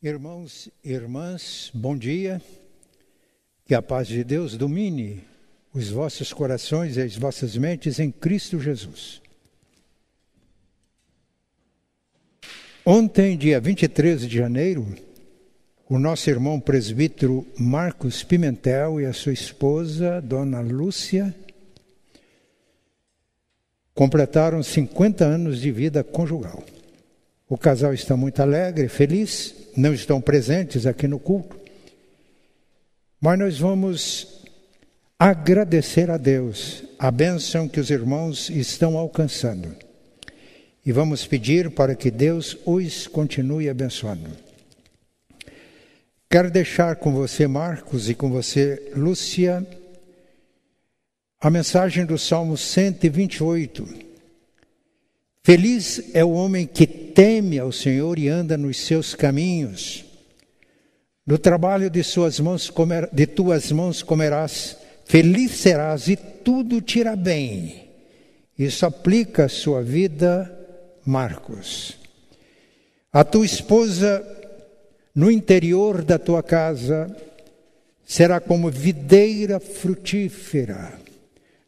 Irmãos e irmãs, bom dia. Que a paz de Deus domine os vossos corações e as vossas mentes em Cristo Jesus. Ontem, dia 23 de janeiro, o nosso irmão presbítero Marcos Pimentel e a sua esposa, Dona Lúcia, completaram 50 anos de vida conjugal. O casal está muito alegre, feliz, não estão presentes aqui no culto, mas nós vamos agradecer a Deus a bênção que os irmãos estão alcançando. E vamos pedir para que Deus os continue abençoando. Quero deixar com você, Marcos, e com você, Lúcia, a mensagem do Salmo 128 Feliz é o homem que teme ao Senhor e anda nos seus caminhos. No trabalho de suas mãos comer, de tuas mãos comerás, feliz serás e tudo te irá bem. Isso aplica à sua vida, Marcos. A tua esposa no interior da tua casa será como videira frutífera.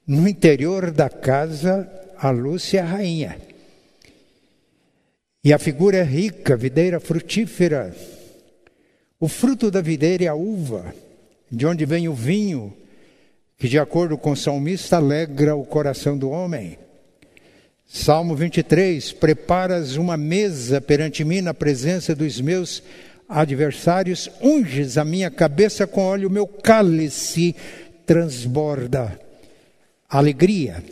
No interior da casa, a Lúcia é a rainha. E a figura é rica, videira frutífera. O fruto da videira é a uva, de onde vem o vinho, que, de acordo com o salmista, alegra o coração do homem. Salmo 23: Preparas uma mesa perante mim na presença dos meus adversários, unges a minha cabeça com óleo, meu cálice transborda alegria.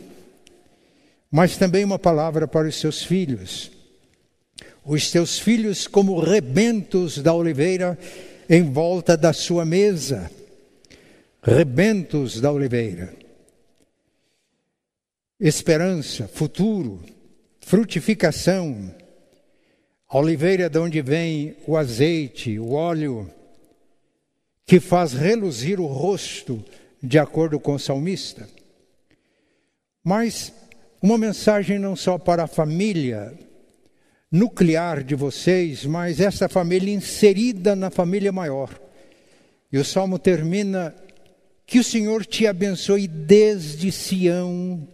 Mas também uma palavra para os seus filhos os teus filhos como rebentos da oliveira em volta da sua mesa. Rebentos da oliveira. Esperança, futuro, frutificação. A oliveira de onde vem o azeite, o óleo, que faz reluzir o rosto, de acordo com o salmista. Mas uma mensagem não só para a família, nuclear de vocês, mas essa família inserida na família maior. E o salmo termina: Que o Senhor te abençoe desde Sião.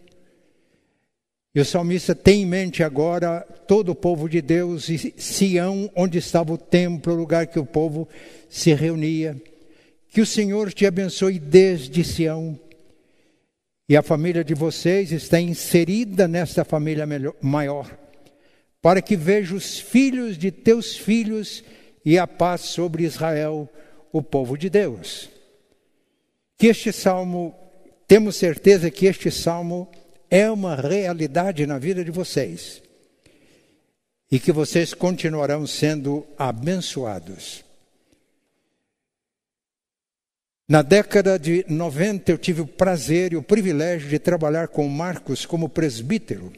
E o salmista tem em mente agora todo o povo de Deus e Sião, onde estava o templo, o lugar que o povo se reunia. Que o Senhor te abençoe desde Sião. E a família de vocês está inserida nesta família maior para que veja os filhos de teus filhos e a paz sobre Israel, o povo de Deus. Que este salmo, temos certeza que este salmo é uma realidade na vida de vocês e que vocês continuarão sendo abençoados. Na década de 90, eu tive o prazer e o privilégio de trabalhar com Marcos como presbítero.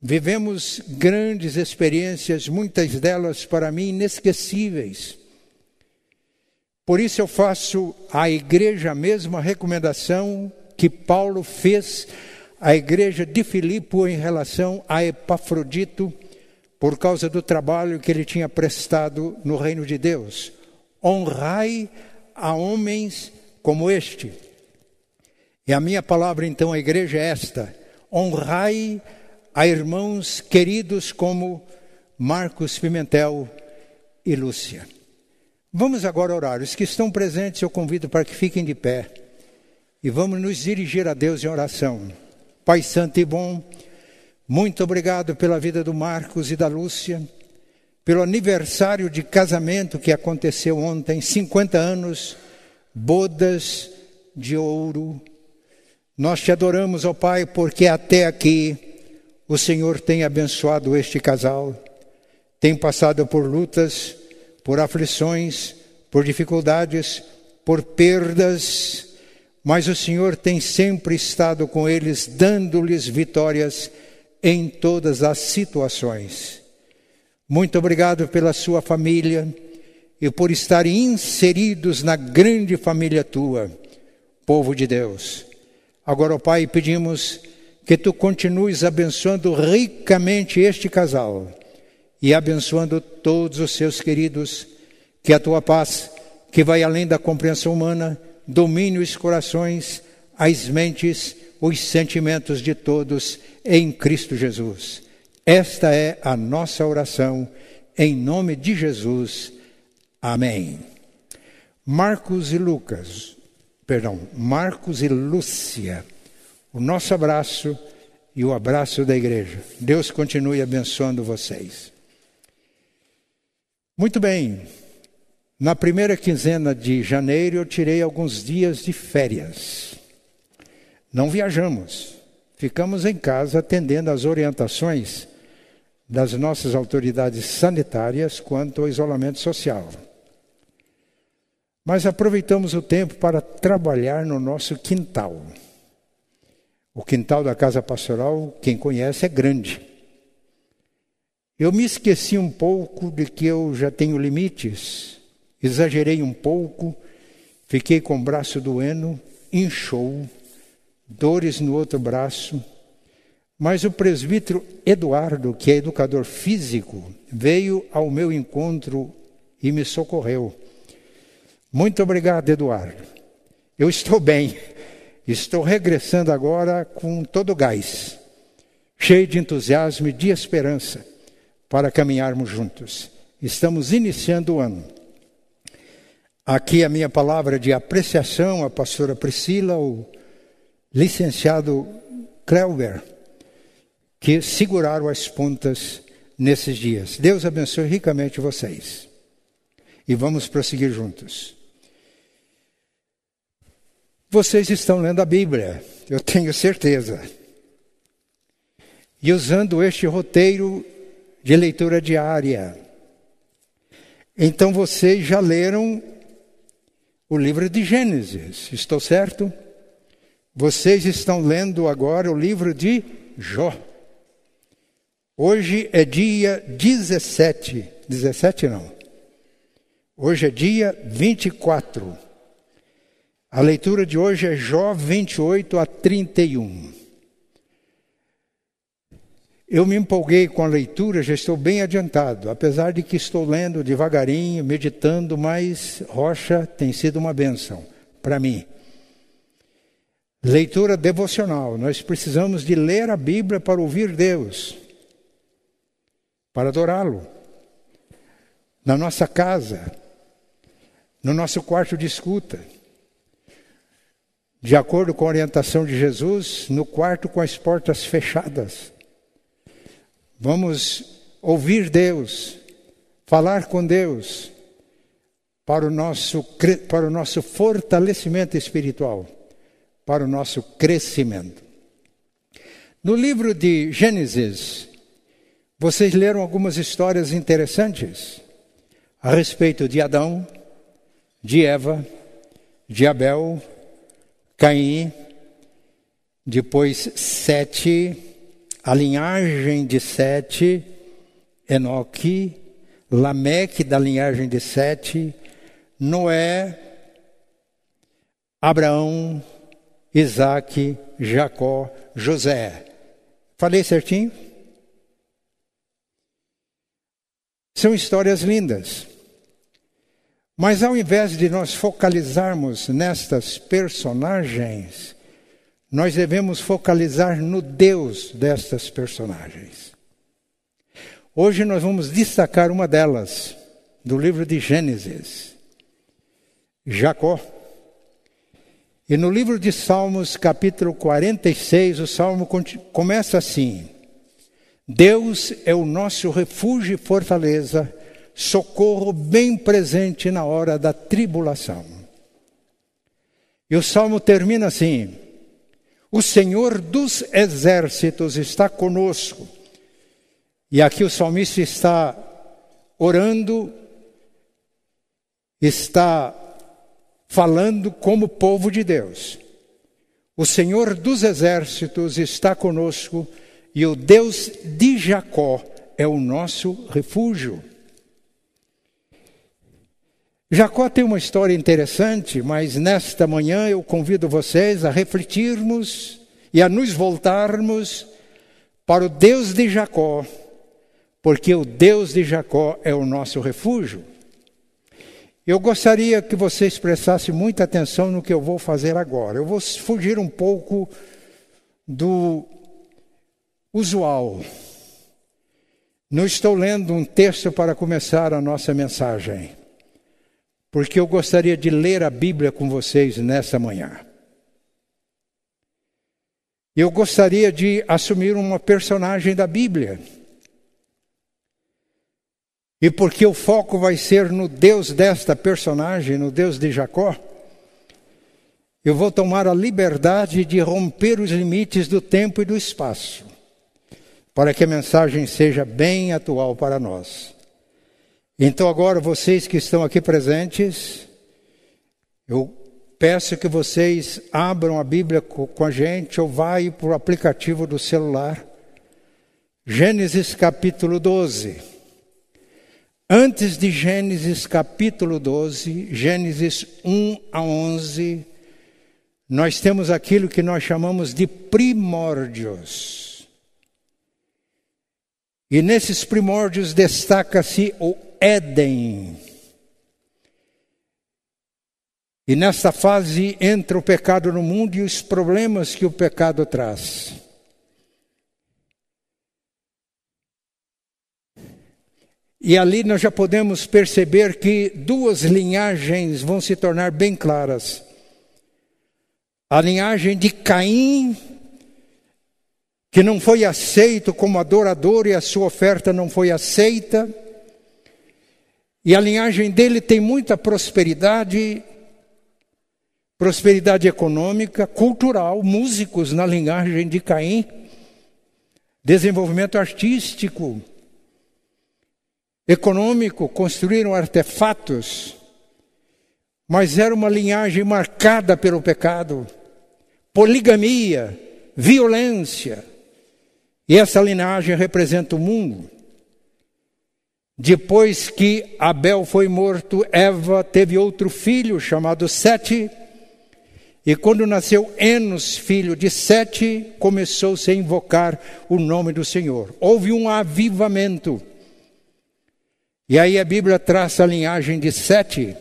Vivemos grandes experiências, muitas delas para mim inesquecíveis. Por isso eu faço à igreja a mesma recomendação que Paulo fez à igreja de Filipe em relação a Epafrodito, por causa do trabalho que ele tinha prestado no reino de Deus. Honrai a homens como este. E a minha palavra então à igreja é esta: honrai a irmãos queridos como Marcos Pimentel e Lúcia. Vamos agora orar. Os que estão presentes, eu convido para que fiquem de pé e vamos nos dirigir a Deus em oração. Pai Santo e bom, muito obrigado pela vida do Marcos e da Lúcia, pelo aniversário de casamento que aconteceu ontem, 50 anos, bodas de ouro. Nós te adoramos, ó Pai, porque até aqui o Senhor tem abençoado este casal, tem passado por lutas, por aflições, por dificuldades, por perdas, mas o Senhor tem sempre estado com eles, dando-lhes vitórias em todas as situações. Muito obrigado pela sua família e por estarem inseridos na grande família tua, povo de Deus. Agora, Pai, pedimos que tu continues abençoando ricamente este casal e abençoando todos os seus queridos, que a tua paz, que vai além da compreensão humana, domine os corações, as mentes, os sentimentos de todos em Cristo Jesus. Esta é a nossa oração, em nome de Jesus. Amém. Marcos e Lucas, perdão, Marcos e Lúcia, o nosso abraço e o abraço da igreja. Deus continue abençoando vocês. Muito bem, na primeira quinzena de janeiro eu tirei alguns dias de férias. Não viajamos, ficamos em casa atendendo às orientações das nossas autoridades sanitárias quanto ao isolamento social. Mas aproveitamos o tempo para trabalhar no nosso quintal. O quintal da casa pastoral, quem conhece, é grande. Eu me esqueci um pouco de que eu já tenho limites, exagerei um pouco, fiquei com o braço doendo, inchou, dores no outro braço. Mas o presbítero Eduardo, que é educador físico, veio ao meu encontro e me socorreu. Muito obrigado, Eduardo. Eu estou bem. Estou regressando agora com todo o gás, cheio de entusiasmo e de esperança para caminharmos juntos. Estamos iniciando o ano. Aqui a minha palavra de apreciação à pastora Priscila, o licenciado Kreuber, que seguraram as pontas nesses dias. Deus abençoe ricamente vocês. E vamos prosseguir juntos. Vocês estão lendo a Bíblia, eu tenho certeza. E usando este roteiro de leitura diária. Então vocês já leram o livro de Gênesis, estou certo? Vocês estão lendo agora o livro de Jó. Hoje é dia 17, 17 não. Hoje é dia 24. A leitura de hoje é Jó 28 a 31. Eu me empolguei com a leitura, já estou bem adiantado, apesar de que estou lendo devagarinho, meditando, mas Rocha tem sido uma bênção para mim. Leitura devocional. Nós precisamos de ler a Bíblia para ouvir Deus, para adorá-lo. Na nossa casa, no nosso quarto de escuta de acordo com a orientação de Jesus, no quarto com as portas fechadas. Vamos ouvir Deus, falar com Deus, para o nosso, para o nosso fortalecimento espiritual, para o nosso crescimento. No livro de Gênesis, vocês leram algumas histórias interessantes a respeito de Adão, de Eva, de Abel, Caim, depois Sete, a linhagem de Sete, Enoque, Lameque da linhagem de Sete, Noé, Abraão, Isaac, Jacó, José. Falei certinho? São histórias lindas. Mas ao invés de nós focalizarmos nestas personagens, nós devemos focalizar no Deus destas personagens. Hoje nós vamos destacar uma delas, do livro de Gênesis, Jacó. E no livro de Salmos, capítulo 46, o salmo começa assim: Deus é o nosso refúgio e fortaleza socorro bem presente na hora da tribulação. E o salmo termina assim: O Senhor dos exércitos está conosco. E aqui o salmista está orando, está falando como povo de Deus. O Senhor dos exércitos está conosco e o Deus de Jacó é o nosso refúgio. Jacó tem uma história interessante, mas nesta manhã eu convido vocês a refletirmos e a nos voltarmos para o Deus de Jacó, porque o Deus de Jacó é o nosso refúgio. Eu gostaria que vocês prestassem muita atenção no que eu vou fazer agora. Eu vou fugir um pouco do usual. Não estou lendo um texto para começar a nossa mensagem, porque eu gostaria de ler a Bíblia com vocês nessa manhã. Eu gostaria de assumir uma personagem da Bíblia. E porque o foco vai ser no Deus desta personagem, no Deus de Jacó, eu vou tomar a liberdade de romper os limites do tempo e do espaço, para que a mensagem seja bem atual para nós. Então, agora, vocês que estão aqui presentes, eu Peço que vocês abram a Bíblia com a gente ou vai para o aplicativo do celular. Gênesis capítulo 12. Antes de Gênesis capítulo 12, Gênesis 1 a 11, nós temos aquilo que nós chamamos de primórdios. E nesses primórdios destaca-se o Éden. E nesta fase entra o pecado no mundo e os problemas que o pecado traz. E ali nós já podemos perceber que duas linhagens vão se tornar bem claras. A linhagem de Caim, que não foi aceito como adorador e a sua oferta não foi aceita. E a linhagem dele tem muita prosperidade, prosperidade econômica, cultural, músicos na linhagem de Caim, desenvolvimento artístico, econômico, construíram artefatos, mas era uma linhagem marcada pelo pecado, poligamia, violência. E essa linhagem representa o mundo. Depois que Abel foi morto, Eva teve outro filho chamado Sete e quando nasceu Enos, filho de Sete, começou-se a invocar o nome do Senhor. Houve um avivamento. E aí a Bíblia traça a linhagem de Sete.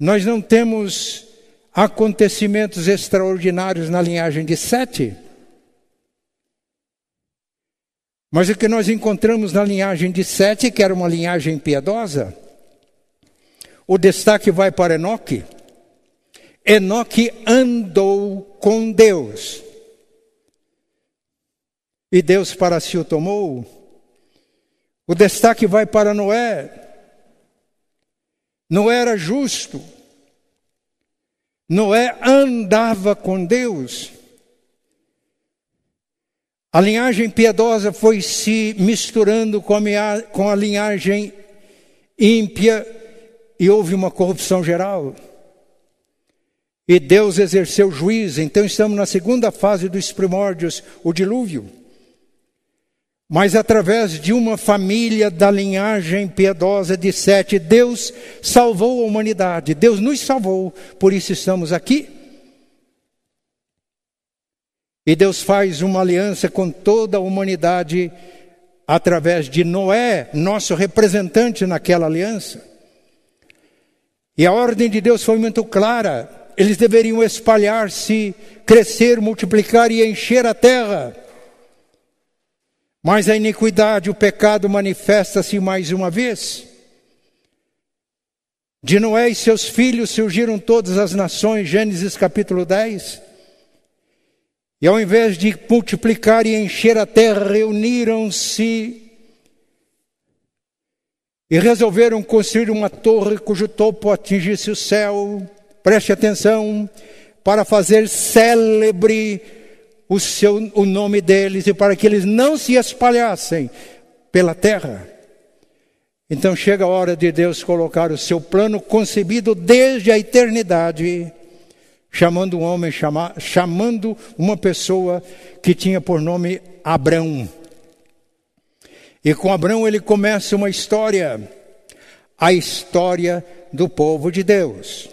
Nós não temos acontecimentos extraordinários na linhagem de Sete. Mas o que nós encontramos na linhagem de Sete, que era uma linhagem piedosa, o destaque vai para Enoque. Enoque andou com Deus. E Deus para si o tomou. O destaque vai para Noé. Noé era justo. Noé andava com Deus. A linhagem piedosa foi se misturando com a, com a linhagem ímpia e houve uma corrupção geral. E Deus exerceu juízo, então estamos na segunda fase dos primórdios, o dilúvio. Mas através de uma família da linhagem piedosa de Sete, Deus salvou a humanidade, Deus nos salvou, por isso estamos aqui. E Deus faz uma aliança com toda a humanidade através de Noé, nosso representante naquela aliança. E a ordem de Deus foi muito clara: eles deveriam espalhar-se, crescer, multiplicar e encher a terra. Mas a iniquidade, o pecado manifesta-se mais uma vez. De Noé e seus filhos surgiram todas as nações, Gênesis capítulo 10. E ao invés de multiplicar e encher a terra, reuniram-se e resolveram construir uma torre cujo topo atingisse o céu preste atenção, para fazer célebre o, seu, o nome deles e para que eles não se espalhassem pela terra. Então chega a hora de Deus colocar o seu plano concebido desde a eternidade, chamando um homem, chama, chamando uma pessoa que tinha por nome Abrão. E com Abrão ele começa uma história, a história do povo de Deus.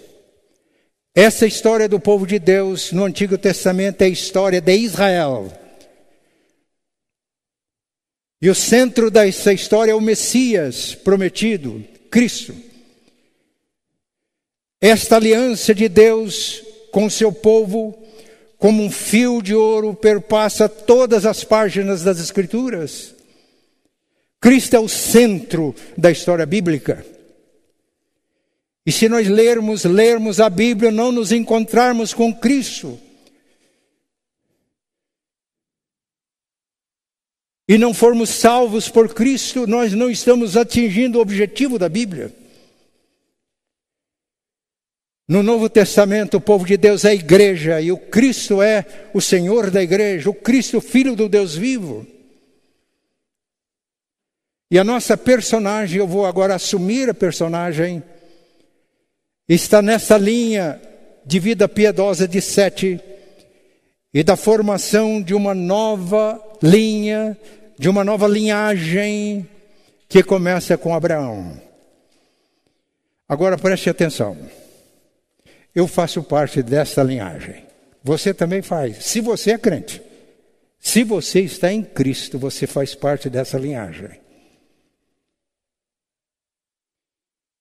Essa história do povo de Deus no Antigo Testamento é a história de Israel. E o centro dessa história é o Messias prometido, Cristo. Esta aliança de Deus com seu povo, como um fio de ouro, perpassa todas as páginas das Escrituras. Cristo é o centro da história bíblica. E se nós lermos, lermos a Bíblia, não nos encontrarmos com Cristo, e não formos salvos por Cristo, nós não estamos atingindo o objetivo da Bíblia. No Novo Testamento, o povo de Deus é a igreja e o Cristo é o Senhor da igreja, o Cristo, filho do Deus vivo. E a nossa personagem, eu vou agora assumir a personagem, está nessa linha de vida piedosa de Sete e da formação de uma nova linha, de uma nova linhagem que começa com Abraão. Agora preste atenção. Eu faço parte dessa linhagem. Você também faz, se você é crente. Se você está em Cristo, você faz parte dessa linhagem.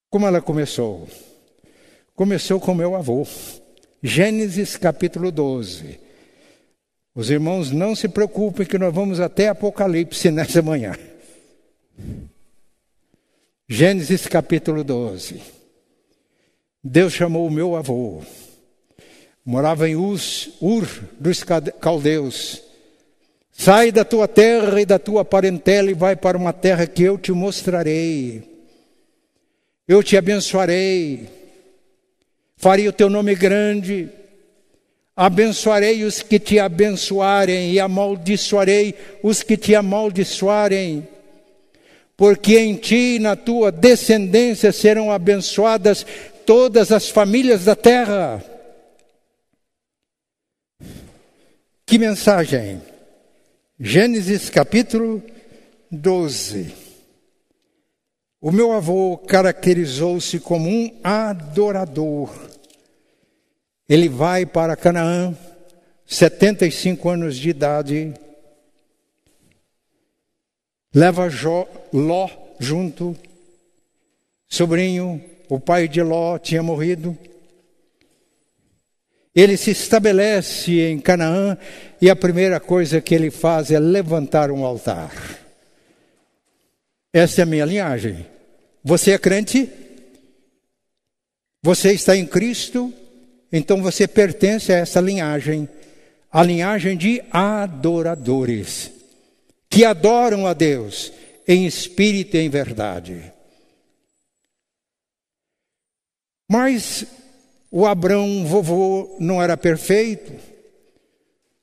Como ela começou? Começou com meu avô. Gênesis capítulo 12. Os irmãos não se preocupem que nós vamos até Apocalipse nessa manhã. Gênesis capítulo 12. Deus chamou o meu avô. Morava em Uz, Ur dos Caldeus. Sai da tua terra e da tua parentela e vai para uma terra que eu te mostrarei. Eu te abençoarei. Farei o teu nome grande Abençoarei os que te abençoarem e amaldiçoarei os que te amaldiçoarem. Porque em ti e na tua descendência serão abençoadas todas as famílias da terra. Que mensagem! Gênesis capítulo 12. O meu avô caracterizou-se como um adorador. Ele vai para Canaã, 75 anos de idade, leva Jó, Ló junto, sobrinho, o pai de Ló tinha morrido. Ele se estabelece em Canaã e a primeira coisa que ele faz é levantar um altar. Essa é a minha linhagem. Você é crente? Você está em Cristo? Então você pertence a essa linhagem, a linhagem de adoradores, que adoram a Deus em espírito e em verdade. Mas o Abrão, vovô, não era perfeito.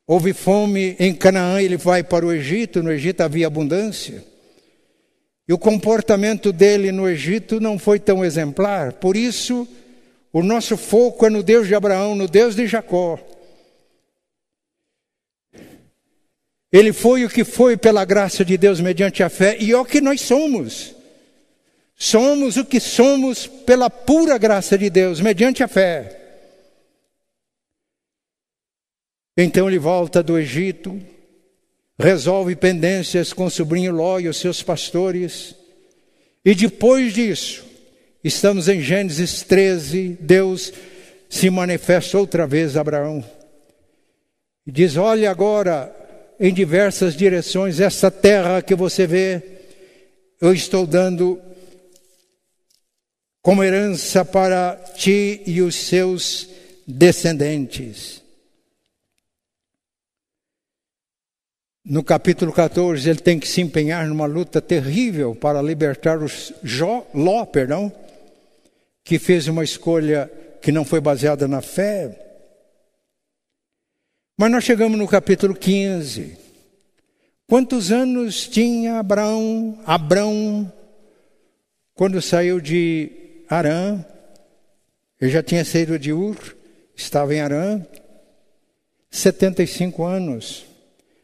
Houve fome em Canaã, ele vai para o Egito, no Egito havia abundância. E o comportamento dele no Egito não foi tão exemplar, por isso, o nosso foco é no Deus de Abraão, no Deus de Jacó. Ele foi o que foi pela graça de Deus mediante a fé, e é o que nós somos. Somos o que somos pela pura graça de Deus, mediante a fé. Então ele volta do Egito, resolve pendências com o sobrinho Ló e os seus pastores, e depois disso, Estamos em Gênesis 13, Deus se manifesta outra vez a Abraão. E diz: Olha agora em diversas direções, essa terra que você vê, eu estou dando como herança para ti e os seus descendentes. No capítulo 14, ele tem que se empenhar numa luta terrível para libertar os Jó, Ló, perdão, que fez uma escolha que não foi baseada na fé. Mas nós chegamos no capítulo 15. Quantos anos tinha Abraão, Abrão, quando saiu de Arã? Ele já tinha saído de Ur, estava em Arã. 75 anos.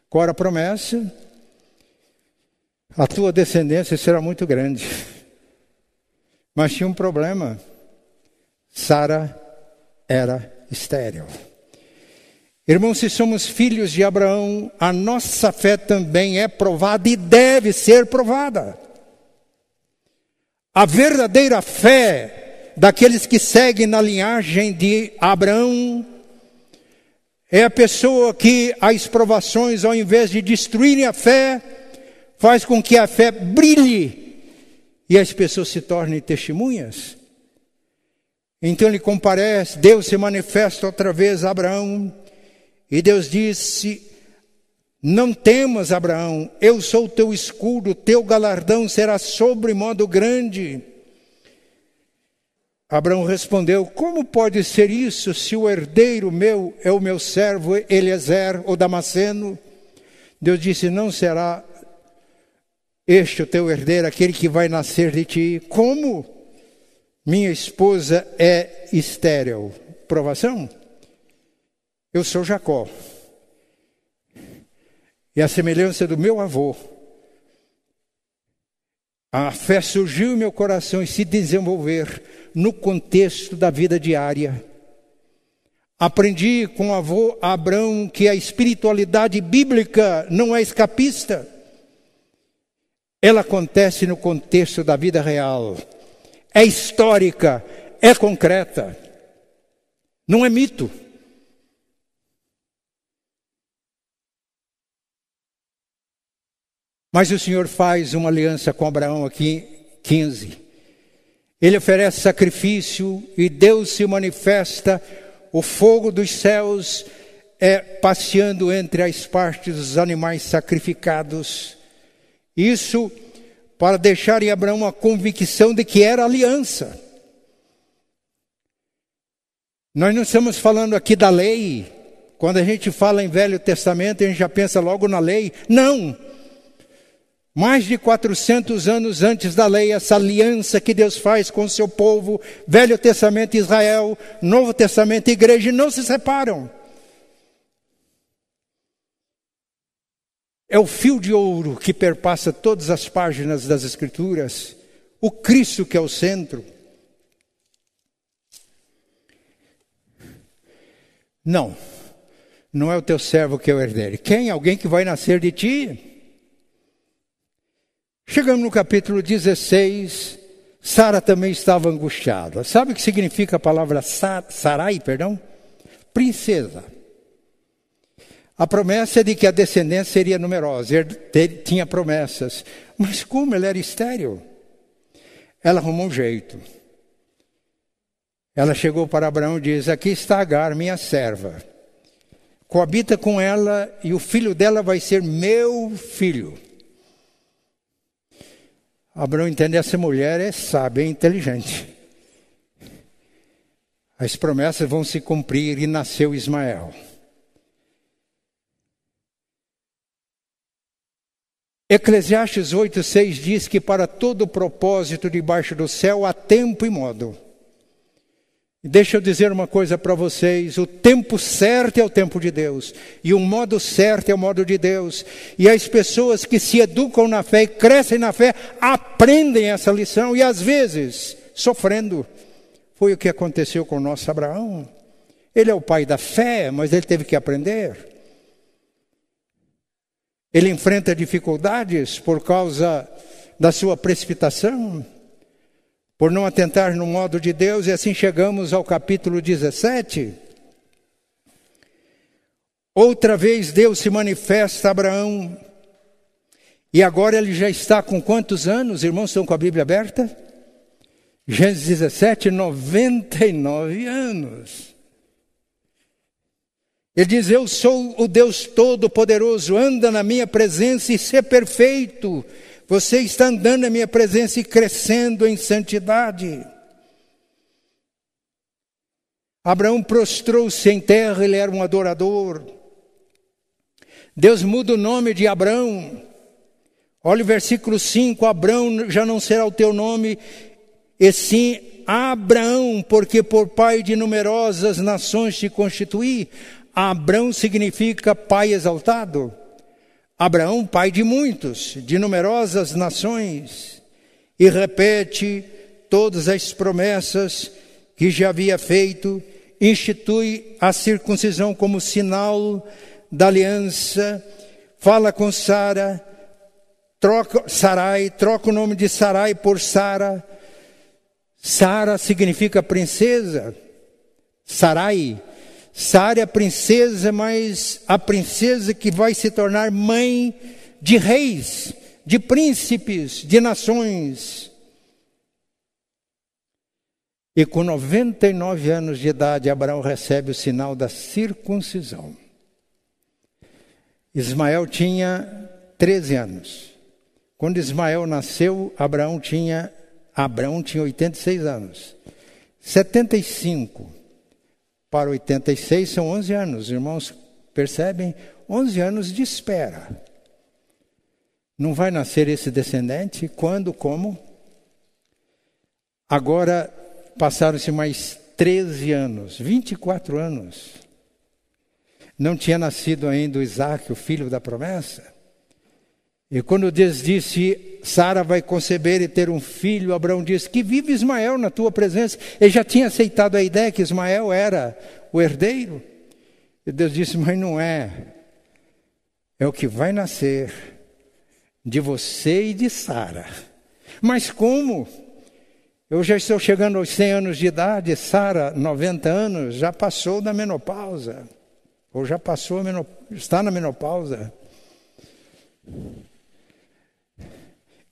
Qual era a promessa? A tua descendência será muito grande. Mas tinha um problema. Sara era estéril. Irmãos, se somos filhos de Abraão, a nossa fé também é provada e deve ser provada. A verdadeira fé daqueles que seguem na linhagem de Abraão é a pessoa que as provações, ao invés de destruírem a fé, faz com que a fé brilhe e as pessoas se tornem testemunhas. Então ele comparece, Deus se manifesta outra vez a Abraão, e Deus disse: Não temas, Abraão, eu sou o teu escudo, teu galardão será sobre modo grande. Abraão respondeu: Como pode ser isso se o herdeiro meu é o meu servo Eliezer, o Damasceno? Deus disse: Não será este o teu herdeiro, aquele que vai nascer de ti. Como? Minha esposa é estéril. Provação? Eu sou Jacó. E a semelhança do meu avô, a fé surgiu em meu coração e se desenvolver no contexto da vida diária. Aprendi com o avô Abraão que a espiritualidade bíblica não é escapista ela acontece no contexto da vida real. É histórica, é concreta. Não é mito. Mas o Senhor faz uma aliança com Abraão aqui, 15. Ele oferece sacrifício e Deus se manifesta, o fogo dos céus é passeando entre as partes dos animais sacrificados. Isso para deixar em Abraão a convicção de que era aliança. Nós não estamos falando aqui da lei. Quando a gente fala em Velho Testamento, a gente já pensa logo na lei. Não! Mais de 400 anos antes da lei, essa aliança que Deus faz com o seu povo, Velho Testamento Israel, Novo Testamento Igreja, não se separam. É o fio de ouro que perpassa todas as páginas das Escrituras, o Cristo que é o centro. Não, não é o teu servo que é o herdeiro. Quem? Alguém que vai nascer de ti? Chegamos no capítulo 16, Sara também estava angustiada. Sabe o que significa a palavra Sarai, perdão? Princesa. A promessa é de que a descendência seria numerosa, tinha promessas. Mas como ela era estéril? Ela arrumou um jeito. Ela chegou para Abraão e diz: Aqui está Agar, minha serva. Coabita com ela e o filho dela vai ser meu filho. Abraão entende essa mulher é sábia, é inteligente. As promessas vão se cumprir e nasceu Ismael. Eclesiastes 8,6 diz que para todo propósito debaixo do céu há tempo e modo. Deixa eu dizer uma coisa para vocês: o tempo certo é o tempo de Deus, e o modo certo é o modo de Deus. E as pessoas que se educam na fé e crescem na fé aprendem essa lição, e às vezes sofrendo. Foi o que aconteceu com o nosso Abraão. Ele é o pai da fé, mas ele teve que aprender. Ele enfrenta dificuldades por causa da sua precipitação, por não atentar no modo de Deus, e assim chegamos ao capítulo 17. Outra vez Deus se manifesta a Abraão, e agora ele já está com quantos anos? Irmãos, estão com a Bíblia aberta? Gênesis 17, 99 anos. Ele diz: Eu sou o Deus Todo-Poderoso, anda na minha presença e ser perfeito. Você está andando na minha presença e crescendo em santidade. Abraão prostrou-se em terra, ele era um adorador. Deus muda o nome de Abraão. Olha o versículo 5: Abraão já não será o teu nome, e sim Abraão, porque por pai de numerosas nações te constituí. Abraão significa pai exaltado. Abraão, pai de muitos, de numerosas nações, e repete todas as promessas que já havia feito institui a circuncisão como sinal da aliança, fala com Sara, troca Sarai, troca o nome de Sarai por Sara. Sara significa princesa. Sarai. Sara é a princesa, mas a princesa que vai se tornar mãe de reis, de príncipes, de nações. E com 99 anos de idade, Abraão recebe o sinal da circuncisão. Ismael tinha 13 anos. Quando Ismael nasceu, Abraão tinha Abraão tinha 86 anos. 75 para 86 são 11 anos, irmãos, percebem? 11 anos de espera. Não vai nascer esse descendente quando, como? Agora passaram-se mais 13 anos, 24 anos. Não tinha nascido ainda o Isaac, o filho da promessa. E quando Deus disse, Sara vai conceber e ter um filho, Abraão disse, que vive Ismael na tua presença. Ele já tinha aceitado a ideia que Ismael era o herdeiro. E Deus disse, mas não é. É o que vai nascer de você e de Sara. Mas como? Eu já estou chegando aos 100 anos de idade, Sara, 90 anos, já passou da menopausa. Ou já passou, está na menopausa.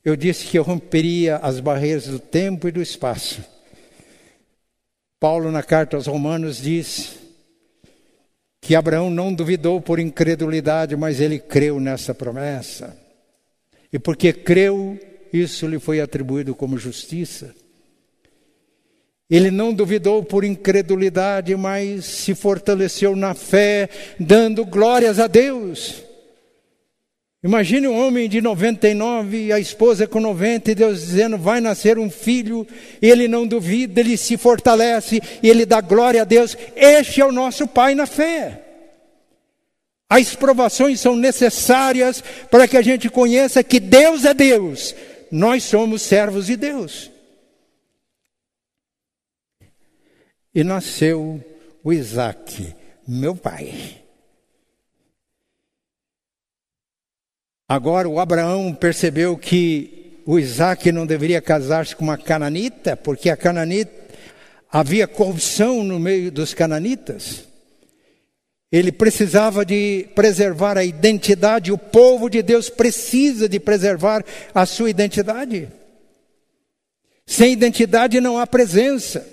Eu disse que eu romperia as barreiras do tempo e do espaço. Paulo, na carta aos Romanos, diz que Abraão não duvidou por incredulidade, mas ele creu nessa promessa. E porque creu, isso lhe foi atribuído como justiça. Ele não duvidou por incredulidade, mas se fortaleceu na fé, dando glórias a Deus. Imagine um homem de 99 e a esposa com 90 e Deus dizendo: vai nascer um filho, ele não duvida, ele se fortalece ele dá glória a Deus. Este é o nosso Pai na fé. As provações são necessárias para que a gente conheça que Deus é Deus, nós somos servos de Deus. E nasceu o Isaac, meu pai. Agora o Abraão percebeu que o Isaac não deveria casar-se com uma cananita, porque a cananita havia corrupção no meio dos cananitas. Ele precisava de preservar a identidade, o povo de Deus precisa de preservar a sua identidade. Sem identidade não há presença.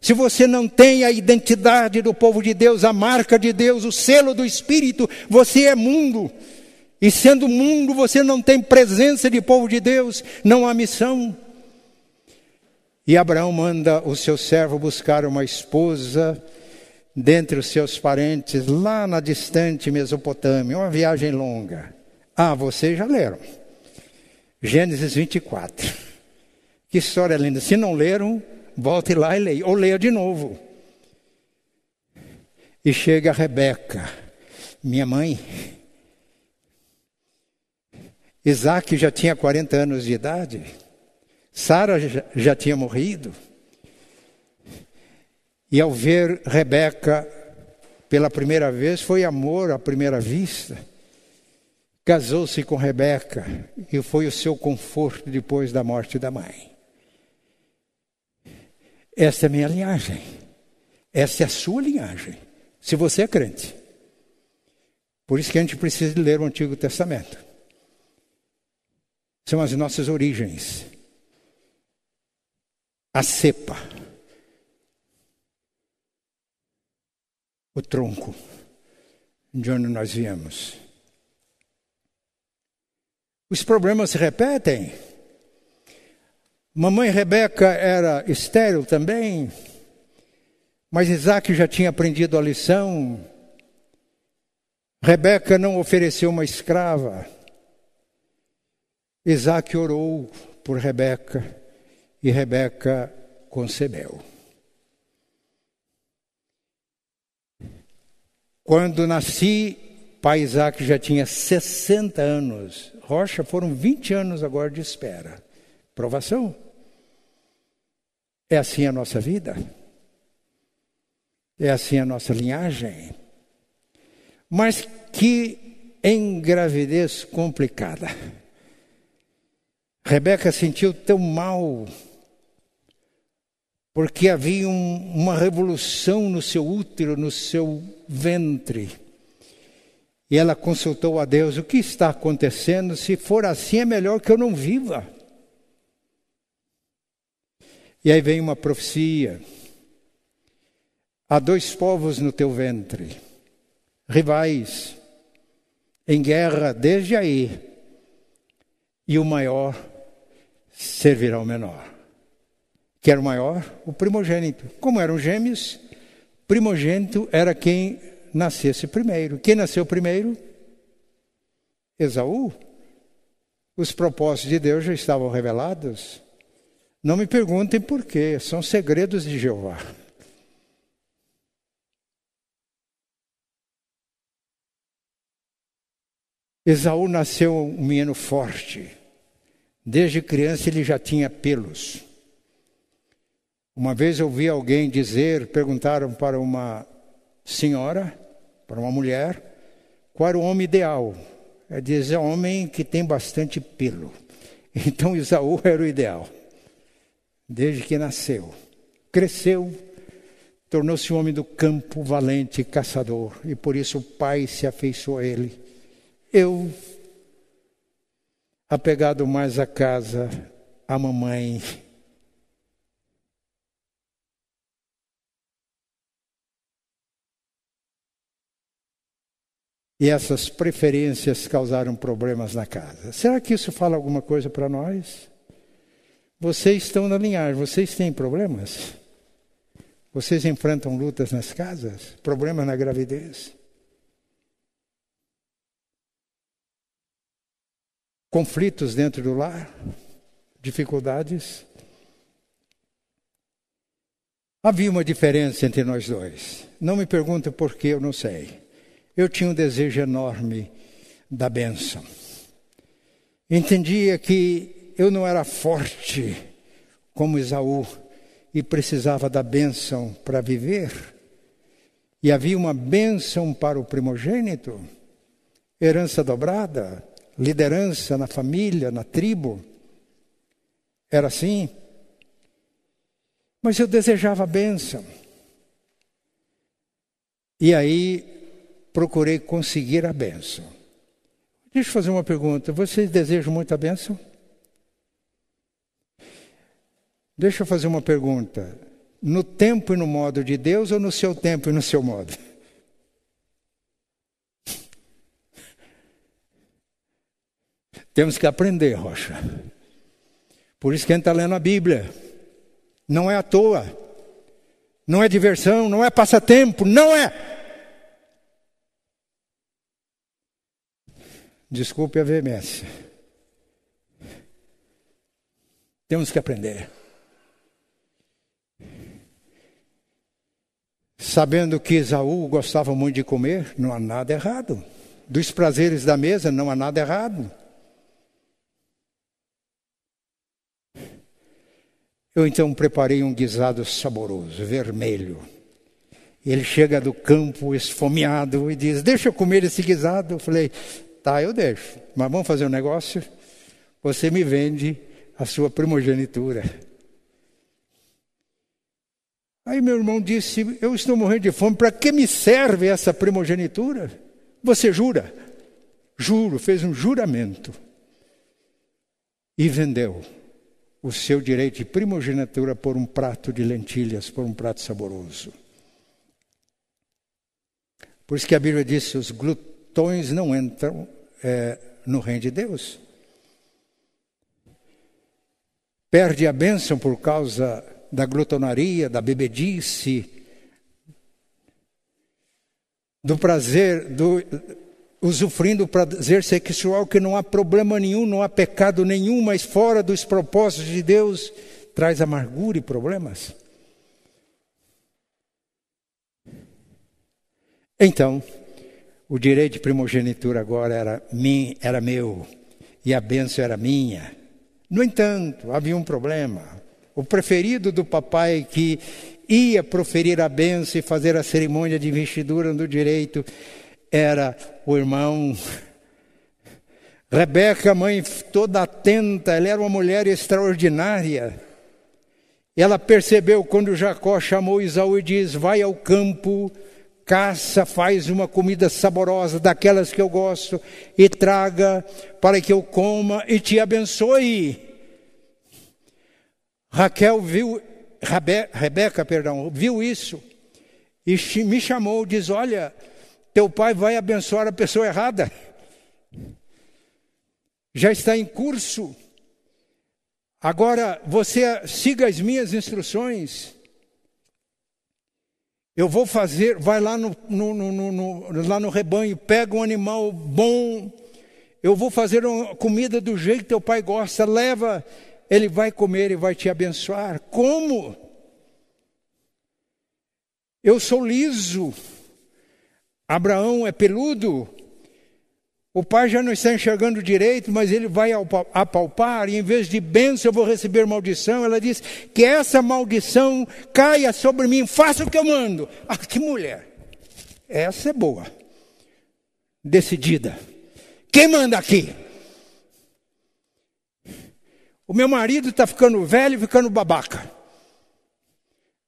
Se você não tem a identidade do povo de Deus, a marca de Deus, o selo do Espírito, você é mundo. E sendo mundo, você não tem presença de povo de Deus, não há missão. E Abraão manda o seu servo buscar uma esposa dentre os seus parentes lá na distante Mesopotâmia, uma viagem longa. Ah, vocês já leram. Gênesis 24. Que história linda. Se não leram, volte lá e leia, ou leia de novo. E chega Rebeca, minha mãe, Isaac já tinha 40 anos de idade, Sara já tinha morrido. E ao ver Rebeca pela primeira vez, foi amor à primeira vista. Casou-se com Rebeca e foi o seu conforto depois da morte da mãe. Esta é minha linhagem. Esta é a sua linhagem. Se você é crente. Por isso que a gente precisa ler o Antigo Testamento são as nossas origens. A cepa, o tronco de onde nós viemos. Os problemas se repetem. Mamãe Rebeca era estéril também, mas Isaac já tinha aprendido a lição. Rebeca não ofereceu uma escrava. Isaac orou por Rebeca e Rebeca concebeu. Quando nasci, pai Isaac já tinha 60 anos. Rocha, foram 20 anos agora de espera. Provação. É assim a nossa vida. É assim a nossa linhagem. Mas que engravidez complicada. Rebeca sentiu tão mal, porque havia um, uma revolução no seu útero, no seu ventre. E ela consultou a Deus: o que está acontecendo? Se for assim, é melhor que eu não viva. E aí vem uma profecia: há dois povos no teu ventre, rivais, em guerra desde aí, e o maior servirá ao menor. Que era o maior? O primogênito. Como eram gêmeos, primogênito era quem nascesse primeiro. Quem nasceu primeiro? Esaú. Os propósitos de Deus já estavam revelados. Não me perguntem por quê, são segredos de Jeová. Esaú nasceu um menino forte. Desde criança ele já tinha pelos. Uma vez eu ouvi alguém dizer, perguntaram para uma senhora, para uma mulher, qual era o homem ideal. É dizer, homem que tem bastante pelo. Então Esaú era o ideal, desde que nasceu. Cresceu, tornou-se um homem do campo, valente, caçador, e por isso o pai se afeiçoou a ele. Eu, apegado mais à casa, à mamãe, E essas preferências causaram problemas na casa. Será que isso fala alguma coisa para nós? Vocês estão na linhagem, vocês têm problemas? Vocês enfrentam lutas nas casas? Problemas na gravidez? Conflitos dentro do lar? Dificuldades? Havia uma diferença entre nós dois. Não me pergunte por que, eu não sei. Eu tinha um desejo enorme da bênção. Entendia que eu não era forte como Esaú e precisava da bênção para viver. E havia uma bênção para o primogênito, herança dobrada, liderança na família, na tribo. Era assim. Mas eu desejava a bênção. E aí procurei conseguir a bênção. Deixa eu fazer uma pergunta. Vocês desejam muita bênção? Deixa eu fazer uma pergunta. No tempo e no modo de Deus ou no seu tempo e no seu modo? Temos que aprender, Rocha. Por isso que a gente está lendo a Bíblia. Não é à toa. Não é diversão, não é passatempo, não é. Desculpe a veemência. Temos que aprender. Sabendo que Esaú gostava muito de comer, não há nada errado. Dos prazeres da mesa, não há nada errado. Eu então preparei um guisado saboroso, vermelho. Ele chega do campo esfomeado e diz: Deixa eu comer esse guisado. Eu falei: Tá, eu deixo. Mas vamos fazer um negócio? Você me vende a sua primogenitura. Aí meu irmão disse: Eu estou morrendo de fome, para que me serve essa primogenitura? Você jura? Juro, fez um juramento. E vendeu o seu direito de primogenitura por um prato de lentilhas, por um prato saboroso. Por isso que a Bíblia disse: os glutões não entram é, no reino de Deus. Perde a bênção por causa da glutonaria, da bebedice, do prazer, do usufruindo do prazer sexual, que não há problema nenhum, não há pecado nenhum, mas fora dos propósitos de Deus, traz amargura e problemas. Então, o direito de primogenitura agora era, min, era meu e a bênção era minha. No entanto, havia um problema. O preferido do papai que ia proferir a bênção e fazer a cerimônia de investidura do direito, era o irmão Rebeca, mãe toda atenta, ela era uma mulher extraordinária. Ela percebeu quando Jacó chamou Isaú e diz: Vai ao campo, caça, faz uma comida saborosa, daquelas que eu gosto, e traga para que eu coma e te abençoe. Raquel viu, Rebe, Rebeca, perdão, viu isso e me chamou, diz: Olha, teu pai vai abençoar a pessoa errada já está em curso. Agora você siga as minhas instruções. Eu vou fazer, vai lá no, no, no, no, lá no rebanho, pega um animal bom. Eu vou fazer uma comida do jeito que teu pai gosta. Leva, ele vai comer e vai te abençoar. Como? Eu sou liso. Abraão é peludo. O pai já não está enxergando direito, mas ele vai apalpar, e em vez de bênção eu vou receber maldição. Ela diz: Que essa maldição caia sobre mim, faça o que eu mando. Ah, que mulher! Essa é boa, decidida. Quem manda aqui? O meu marido está ficando velho, ficando babaca.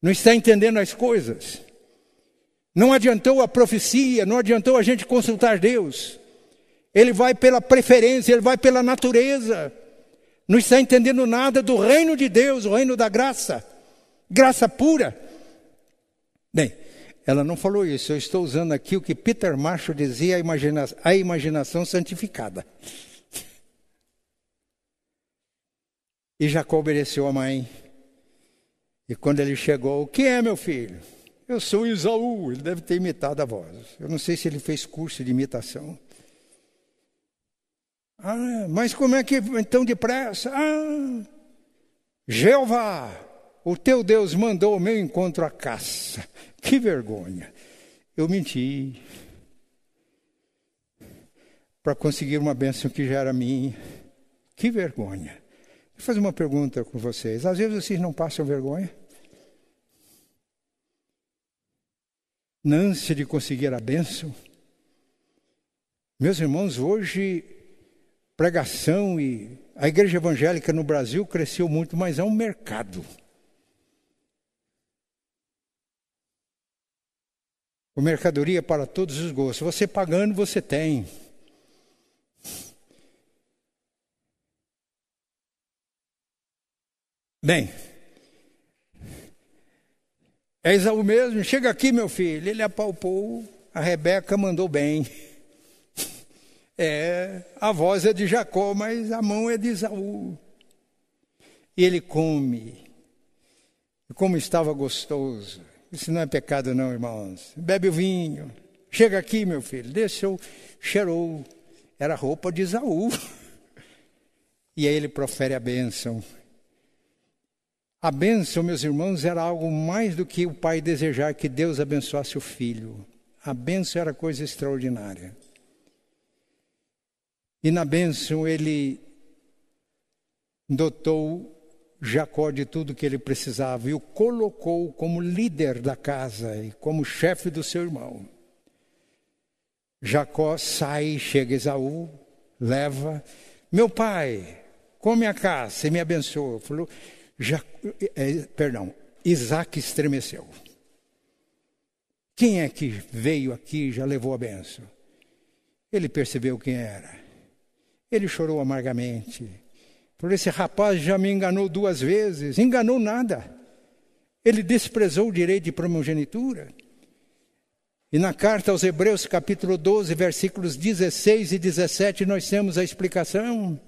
Não está entendendo as coisas. Não adiantou a profecia, não adiantou a gente consultar Deus ele vai pela preferência, ele vai pela natureza. Não está entendendo nada do reino de Deus, o reino da graça, graça pura. Bem, ela não falou isso, eu estou usando aqui o que Peter Marshall dizia, a, a imaginação santificada. E Jacó obedeceu a mãe. E quando ele chegou, o que é meu filho? Eu sou Isaú, ele deve ter imitado a voz. Eu não sei se ele fez curso de imitação. Ah, mas como é que então depressa? Ah, Jeová, o teu Deus mandou o meu encontro à caça. Que vergonha. Eu menti para conseguir uma bênção que já era minha. Que vergonha. Vou fazer uma pergunta com vocês. Às vezes vocês não passam vergonha? Na ânsia de conseguir a bênção? Meus irmãos, hoje pregação e a igreja evangélica no Brasil cresceu muito, mas é um mercado. O mercadoria para todos os gostos. Você pagando, você tem. Bem, é Isaú mesmo, chega aqui, meu filho. Ele apalpou, a Rebeca mandou bem. É, a voz é de Jacó, mas a mão é de Isaú. E ele come. Como estava gostoso. Isso não é pecado, não, irmãos. Bebe o vinho. Chega aqui, meu filho. Desceu, cheirou. Era roupa de Isaú. E aí ele profere a bênção. A bênção, meus irmãos, era algo mais do que o pai desejar que Deus abençoasse o filho. A bênção era coisa extraordinária. E na bênção ele dotou Jacó de tudo que ele precisava e o colocou como líder da casa e como chefe do seu irmão. Jacó sai, chega Esaú, leva, meu pai, come a caça e me abençoa. Falou, ja, é, perdão, Isaac estremeceu. Quem é que veio aqui e já levou a benção? Ele percebeu quem era. Ele chorou amargamente. Por esse rapaz já me enganou duas vezes. Enganou nada. Ele desprezou o direito de primogenitura. E na carta aos Hebreus, capítulo 12, versículos 16 e 17, nós temos a explicação.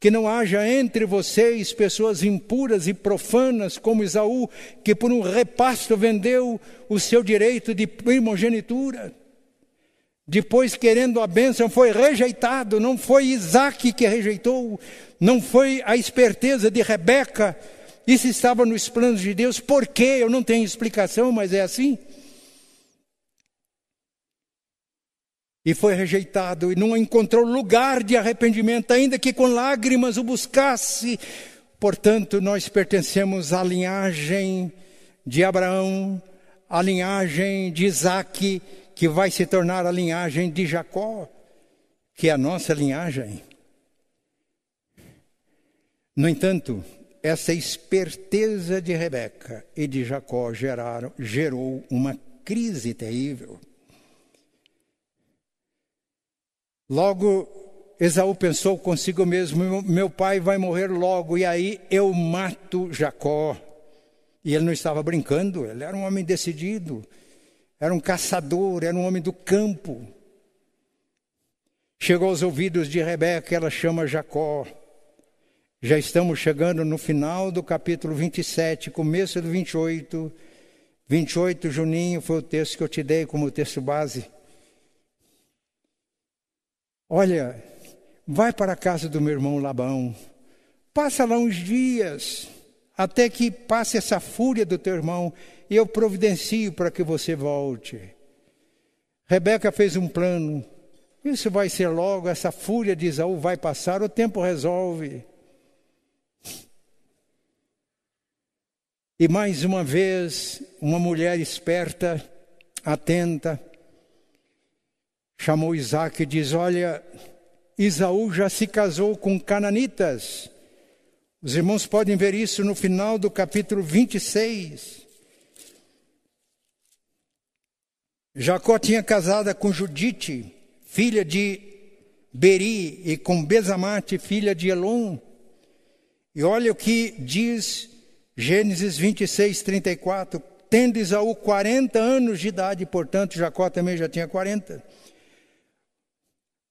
Que não haja entre vocês pessoas impuras e profanas como Isaú, que por um repasto vendeu o seu direito de primogenitura. Depois, querendo a bênção, foi rejeitado. Não foi Isaac que rejeitou, não foi a esperteza de Rebeca. Isso estava nos planos de Deus. Por quê? Eu não tenho explicação, mas é assim. E foi rejeitado e não encontrou lugar de arrependimento, ainda que com lágrimas o buscasse. Portanto, nós pertencemos à linhagem de Abraão, a linhagem de Isaac, que vai se tornar a linhagem de Jacó, que é a nossa linhagem. No entanto, essa esperteza de Rebeca e de Jacó gerou uma crise terrível. Logo, Esaú pensou consigo mesmo: meu pai vai morrer logo, e aí eu mato Jacó. E ele não estava brincando, ele era um homem decidido, era um caçador, era um homem do campo. Chegou aos ouvidos de Rebeca, ela chama Jacó. Já estamos chegando no final do capítulo 27, começo do 28. 28, Juninho, foi o texto que eu te dei como texto base. Olha, vai para a casa do meu irmão Labão, passa lá uns dias, até que passe essa fúria do teu irmão, e eu providencio para que você volte. Rebeca fez um plano, isso vai ser logo, essa fúria de Isaú vai passar, o tempo resolve. E mais uma vez, uma mulher esperta, atenta, chamou Isaac e diz: Olha, Isaú já se casou com cananitas. Os irmãos podem ver isso no final do capítulo 26. Jacó tinha casado com Judite, filha de Beri, e com Bezamate, filha de Elon. E olha o que diz Gênesis 26, 34. Tendo Isaú 40 anos de idade, portanto Jacó também já tinha 40.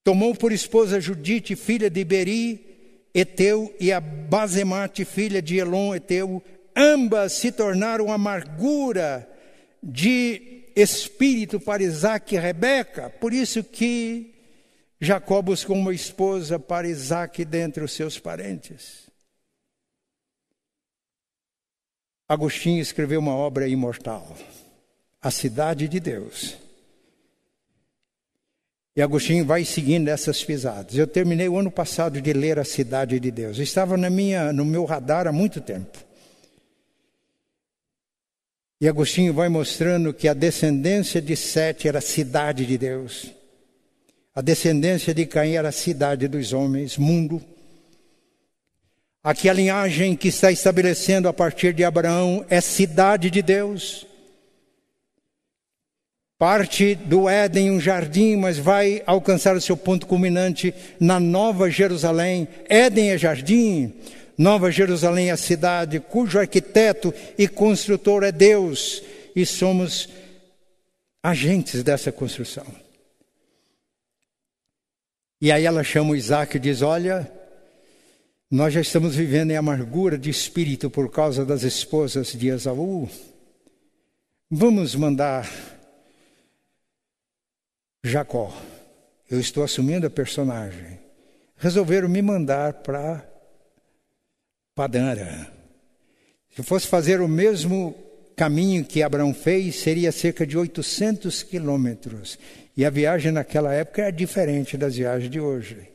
Tomou por esposa Judite, filha de Beri, Eteu, e a Bazemate, filha de Elon, Eteu. Ambas se tornaram amargura de espírito para Isaac e Rebeca. Por isso que Jacó buscou uma esposa para Isaac dentre os seus parentes. Agostinho escreveu uma obra imortal, A Cidade de Deus. E Agostinho vai seguindo essas pisadas. Eu terminei o ano passado de ler A Cidade de Deus. Estava na minha, no meu radar há muito tempo. E Agostinho vai mostrando que a descendência de Sete era a cidade de Deus. A descendência de Caim era a cidade dos homens, mundo. Aqui a linhagem que está estabelecendo a partir de Abraão é cidade de Deus. Parte do Éden, um jardim, mas vai alcançar o seu ponto culminante na Nova Jerusalém. Éden é jardim, Nova Jerusalém é a cidade cujo arquiteto e construtor é Deus, e somos agentes dessa construção. E aí ela chama o Isaac e diz: Olha, nós já estamos vivendo em amargura de espírito por causa das esposas de Esaú. Vamos mandar Jacó. Eu estou assumindo a personagem. Resolveram me mandar para Padara. Se fosse fazer o mesmo caminho que Abraão fez, seria cerca de 800 quilômetros. E a viagem naquela época é diferente das viagens de hoje.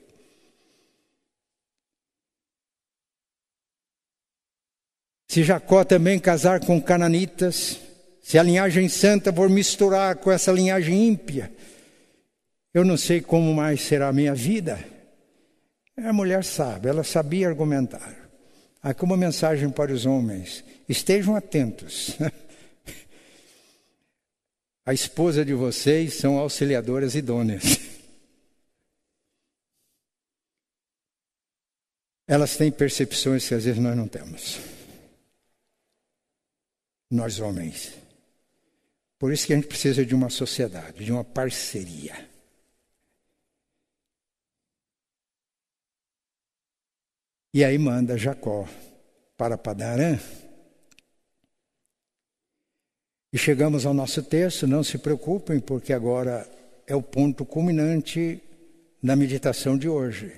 Se Jacó também casar com cananitas, se a linhagem santa for misturar com essa linhagem ímpia, eu não sei como mais será a minha vida. A mulher sabe, ela sabia argumentar. Aqui uma mensagem para os homens: estejam atentos. A esposa de vocês são auxiliadoras idôneas. Elas têm percepções que às vezes nós não temos nós homens. Por isso que a gente precisa de uma sociedade, de uma parceria. E aí manda Jacó para Padarã. E chegamos ao nosso texto, não se preocupem, porque agora é o ponto culminante da meditação de hoje.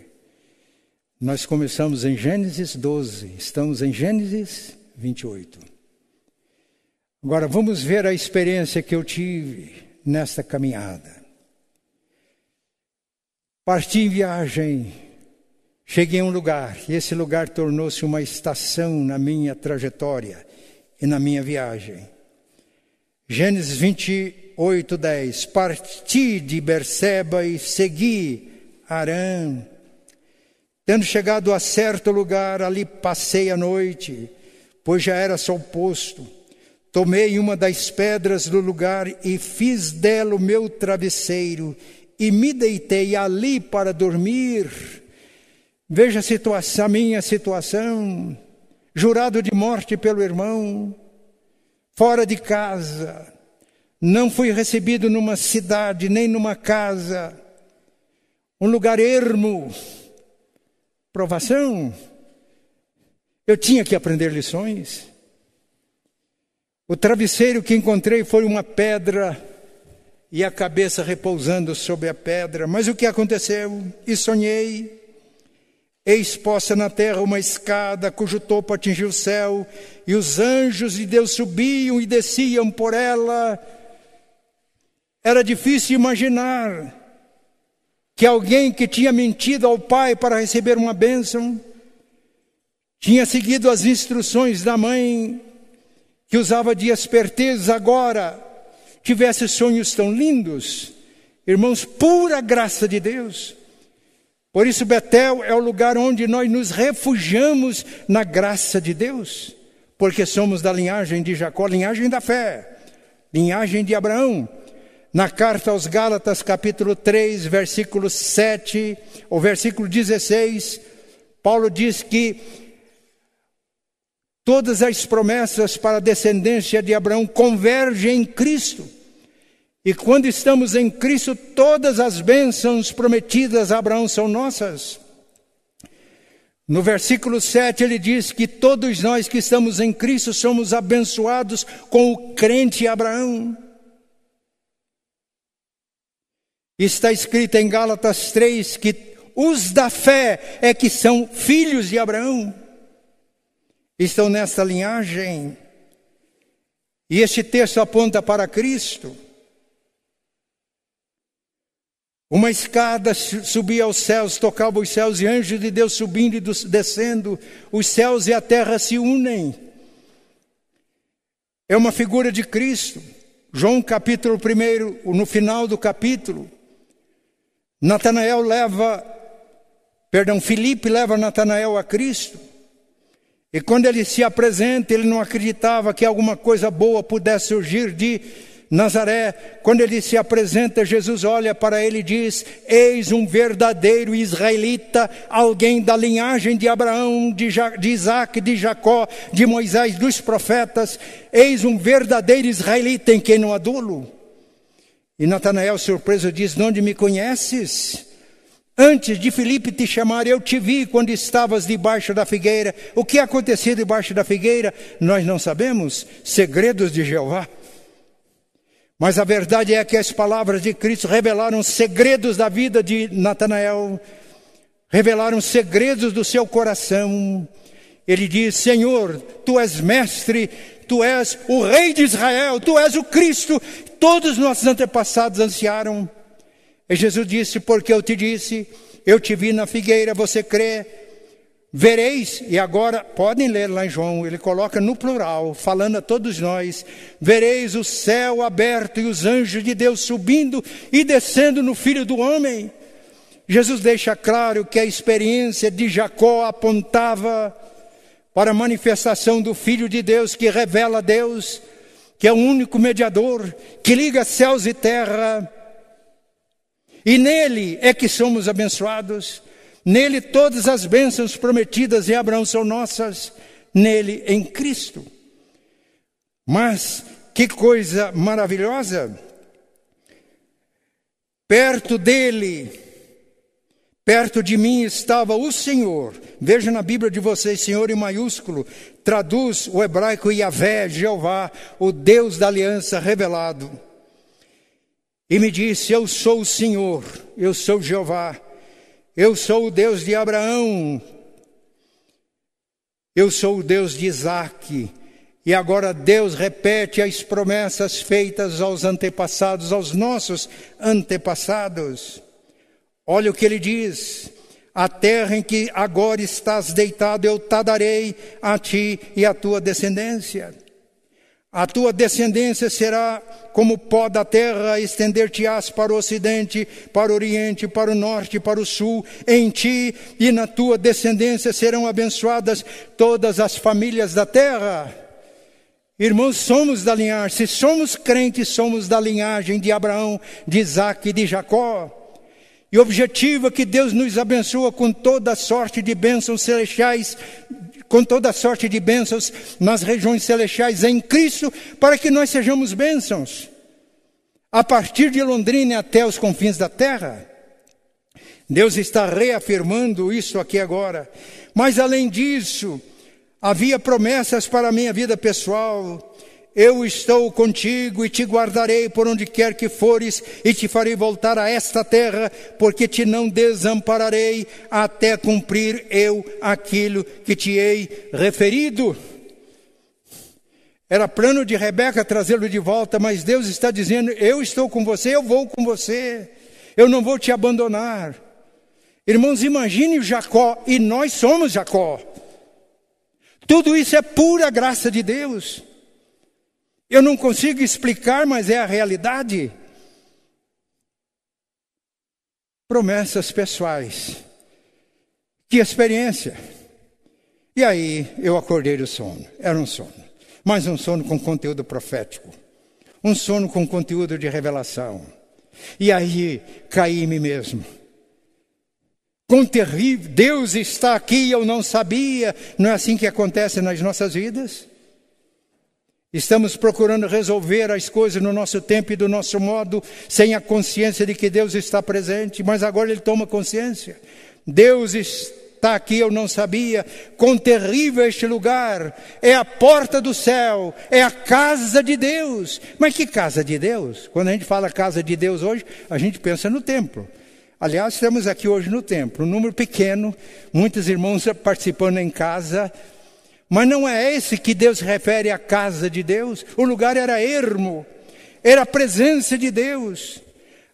Nós começamos em Gênesis 12, estamos em Gênesis 28. Agora vamos ver a experiência que eu tive nesta caminhada. Parti em viagem, cheguei a um lugar, e esse lugar tornou-se uma estação na minha trajetória e na minha viagem. Gênesis 28, 10. Parti de Berseba e segui Arã. Tendo chegado a certo lugar, ali passei a noite, pois já era sol posto. Tomei uma das pedras do lugar e fiz dela o meu travesseiro e me deitei ali para dormir. Veja a situação, a minha situação, jurado de morte pelo irmão, fora de casa, não fui recebido numa cidade, nem numa casa, um lugar ermo, provação. Eu tinha que aprender lições. O travesseiro que encontrei foi uma pedra e a cabeça repousando sobre a pedra. Mas o que aconteceu? E sonhei. Eis posta na terra uma escada cujo topo atingiu o céu, e os anjos de Deus subiam e desciam por ela. Era difícil imaginar que alguém que tinha mentido ao pai para receber uma bênção, tinha seguido as instruções da mãe, que usava de esperteza, agora tivesse sonhos tão lindos. Irmãos, pura graça de Deus. Por isso, Betel é o lugar onde nós nos refugiamos na graça de Deus, porque somos da linhagem de Jacó, linhagem da fé, linhagem de Abraão. Na carta aos Gálatas, capítulo 3, versículo 7, ou versículo 16, Paulo diz que todas as promessas para a descendência de Abraão convergem em Cristo. E quando estamos em Cristo, todas as bênçãos prometidas a Abraão são nossas. No versículo 7 ele diz que todos nós que estamos em Cristo somos abençoados com o crente Abraão. Está escrito em Gálatas 3 que os da fé é que são filhos de Abraão. Estão nesta linhagem. E este texto aponta para Cristo. Uma escada subia aos céus, tocava os céus, e anjos de Deus subindo e descendo, os céus e a terra se unem. É uma figura de Cristo. João capítulo 1, no final do capítulo, Natanael leva, perdão, Filipe leva Natanael a Cristo. E quando ele se apresenta, ele não acreditava que alguma coisa boa pudesse surgir de Nazaré. Quando ele se apresenta, Jesus olha para ele e diz: Eis um verdadeiro israelita, alguém da linhagem de Abraão, de, ja de Isaac, de Jacó, de Moisés, dos profetas. Eis um verdadeiro israelita em quem não adulo. E Natanael, surpreso, diz: Onde me conheces? Antes de Filipe te chamar, eu te vi quando estavas debaixo da figueira. O que aconteceu debaixo da figueira? Nós não sabemos. Segredos de Jeová. Mas a verdade é que as palavras de Cristo revelaram segredos da vida de Natanael, revelaram segredos do seu coração. Ele diz: Senhor, tu és mestre, tu és o Rei de Israel, tu és o Cristo. Todos os nossos antepassados ansiaram. E Jesus disse: Porque eu te disse, eu te vi na figueira, você crê? Vereis, e agora podem ler lá em João, ele coloca no plural, falando a todos nós: vereis o céu aberto e os anjos de Deus subindo e descendo no filho do homem. Jesus deixa claro que a experiência de Jacó apontava para a manifestação do Filho de Deus que revela Deus, que é o único mediador, que liga céus e terra. E nele é que somos abençoados. Nele todas as bênçãos prometidas em Abraão são nossas, nele em Cristo. Mas que coisa maravilhosa! Perto dele Perto de mim estava o Senhor. Veja na Bíblia de vocês, Senhor em maiúsculo. Traduz o hebraico Yahvé, Jeová, o Deus da aliança revelado. E me disse: Eu sou o Senhor, eu sou Jeová, eu sou o Deus de Abraão, eu sou o Deus de Isaac. E agora Deus repete as promessas feitas aos antepassados, aos nossos antepassados. Olha o que ele diz: a terra em que agora estás deitado, eu te darei a ti e à tua descendência. A tua descendência será como pó da terra, estender-te-ás para o ocidente, para o oriente, para o norte, para o sul. Em ti e na tua descendência serão abençoadas todas as famílias da terra. Irmãos, somos da linhagem, se somos crentes, somos da linhagem de Abraão, de Isaac e de Jacó. E o objetivo é que Deus nos abençoa com toda sorte de bênçãos celestiais com toda sorte de bênçãos nas regiões celestiais em Cristo, para que nós sejamos bênçãos. A partir de Londrina até os confins da terra. Deus está reafirmando isso aqui agora. Mas além disso, havia promessas para a minha vida pessoal, eu estou contigo e te guardarei por onde quer que fores e te farei voltar a esta terra, porque te não desampararei até cumprir eu aquilo que te hei referido. Era plano de Rebeca trazê-lo de volta, mas Deus está dizendo: Eu estou com você, eu vou com você, eu não vou te abandonar. Irmãos, imagine Jacó, e nós somos Jacó. Tudo isso é pura graça de Deus. Eu não consigo explicar, mas é a realidade. Promessas pessoais. Que experiência. E aí eu acordei do sono. Era um sono. Mas um sono com conteúdo profético. Um sono com conteúdo de revelação. E aí caí em mim mesmo. Com terrível, Deus está aqui, eu não sabia. Não é assim que acontece nas nossas vidas? Estamos procurando resolver as coisas no nosso tempo e do nosso modo, sem a consciência de que Deus está presente, mas agora ele toma consciência. Deus está aqui, eu não sabia. Quão terrível este lugar! É a porta do céu, é a casa de Deus. Mas que casa de Deus? Quando a gente fala casa de Deus hoje, a gente pensa no templo. Aliás, estamos aqui hoje no templo, um número pequeno, muitos irmãos participando em casa, mas não é esse que Deus refere à casa de Deus. O lugar era ermo, era a presença de Deus.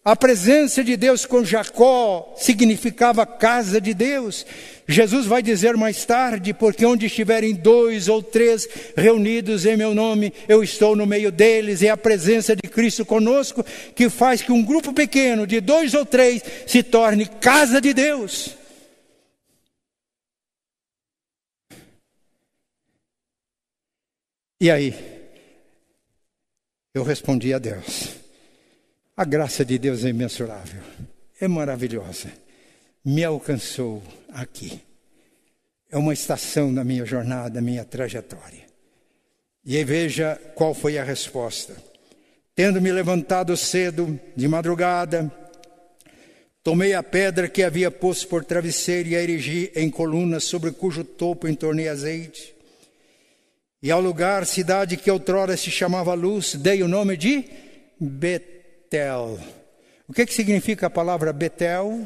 A presença de Deus com Jacó significava casa de Deus. Jesus vai dizer mais tarde, porque onde estiverem dois ou três reunidos em meu nome, eu estou no meio deles, é a presença de Cristo conosco que faz que um grupo pequeno de dois ou três se torne casa de Deus. E aí, eu respondi a Deus. A graça de Deus é imensurável, é maravilhosa. Me alcançou aqui. É uma estação na minha jornada, na minha trajetória. E aí veja qual foi a resposta. Tendo me levantado cedo, de madrugada, tomei a pedra que havia posto por travesseiro e a erigi em colunas, sobre cujo topo entornei azeite e ao lugar, cidade que outrora se chamava Luz, dei o nome de Betel. O que, que significa a palavra Betel?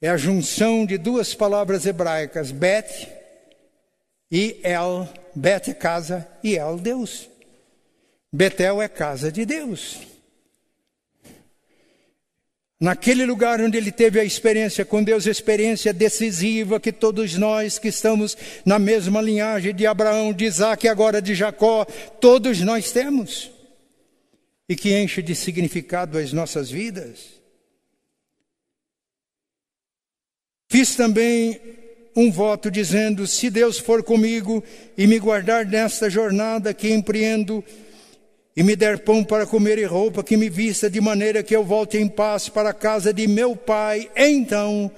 É a junção de duas palavras hebraicas, Bet e El. Bet é casa e El, Deus. Betel é casa de Deus. Naquele lugar onde ele teve a experiência com Deus, experiência decisiva que todos nós que estamos na mesma linhagem de Abraão, de Isaac e agora de Jacó, todos nós temos. E que enche de significado as nossas vidas. Fiz também um voto dizendo: se Deus for comigo e me guardar nesta jornada que empreendo, e me der pão para comer e roupa que me vista, de maneira que eu volte em paz para a casa de meu pai, então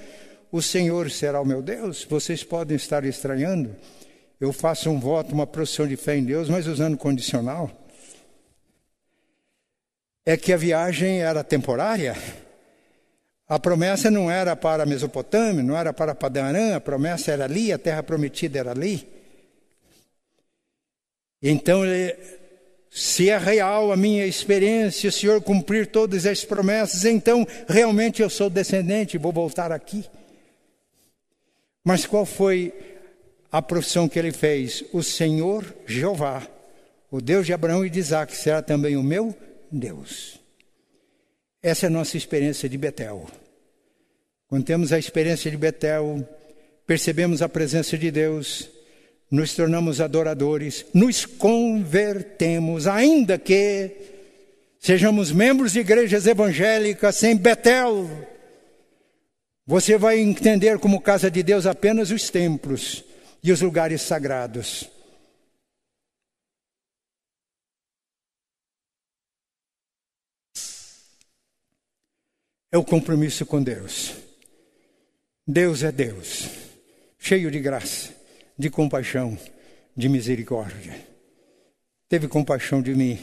o Senhor será o meu Deus. Vocês podem estar estranhando. Eu faço um voto, uma profissão de fé em Deus, mas usando condicional. É que a viagem era temporária. A promessa não era para a Mesopotâmia, não era para Padarã, a promessa era ali, a terra prometida era ali. Então ele se é real a minha experiência, o Senhor cumprir todas as promessas, então realmente eu sou descendente, vou voltar aqui. Mas qual foi a profissão que ele fez? O Senhor Jeová, o Deus de Abraão e de Isaac, será também o meu Deus. Essa é a nossa experiência de Betel. Quando temos a experiência de Betel, percebemos a presença de Deus, nos tornamos adoradores, nos convertemos, ainda que sejamos membros de igrejas evangélicas sem Betel. Você vai entender como casa de Deus apenas os templos e os lugares sagrados. É o compromisso com Deus. Deus é Deus, cheio de graça de compaixão, de misericórdia. Teve compaixão de mim.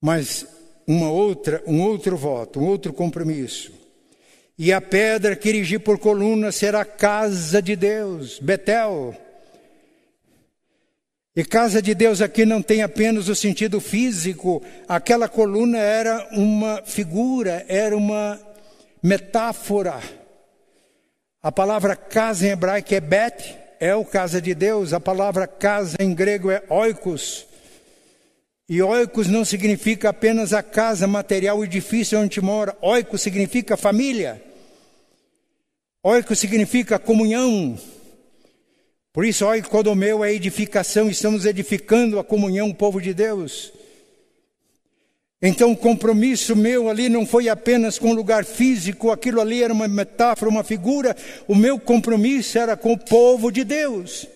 Mas uma outra, um outro voto, um outro compromisso. E a pedra que erigi por coluna será a casa de Deus, Betel. E casa de Deus aqui não tem apenas o sentido físico, aquela coluna era uma figura, era uma metáfora a palavra casa em hebraico é bet, é o casa de Deus. A palavra casa em grego é oikos. E oikos não significa apenas a casa material, o edifício onde mora. Oikos significa família. Oikos significa comunhão. Por isso, oikodomeu é edificação. Estamos edificando a comunhão, o povo de Deus. Então, o compromisso meu ali não foi apenas com o lugar físico, aquilo ali era uma metáfora, uma figura. O meu compromisso era com o povo de Deus.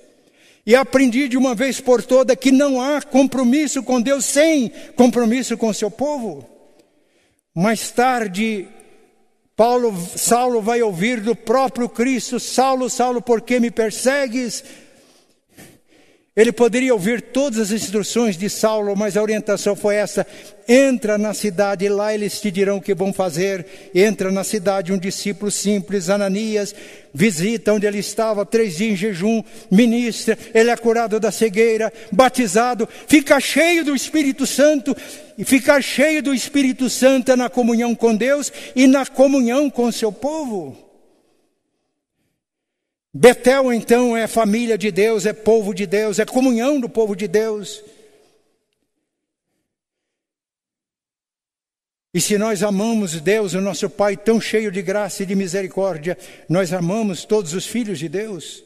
E aprendi de uma vez por toda que não há compromisso com Deus sem compromisso com o seu povo. Mais tarde, Paulo, Saulo vai ouvir do próprio Cristo: Saulo, Saulo, por que me persegues? Ele poderia ouvir todas as instruções de Saulo, mas a orientação foi essa: entra na cidade, lá eles te dirão o que vão fazer. Entra na cidade, um discípulo simples, Ananias, visita onde ele estava, três dias em jejum, ministra, ele é curado da cegueira, batizado, fica cheio do Espírito Santo, e ficar cheio do Espírito Santo é na comunhão com Deus e na comunhão com seu povo. Betel, então, é família de Deus, é povo de Deus, é comunhão do povo de Deus. E se nós amamos Deus, o nosso Pai tão cheio de graça e de misericórdia, nós amamos todos os filhos de Deus.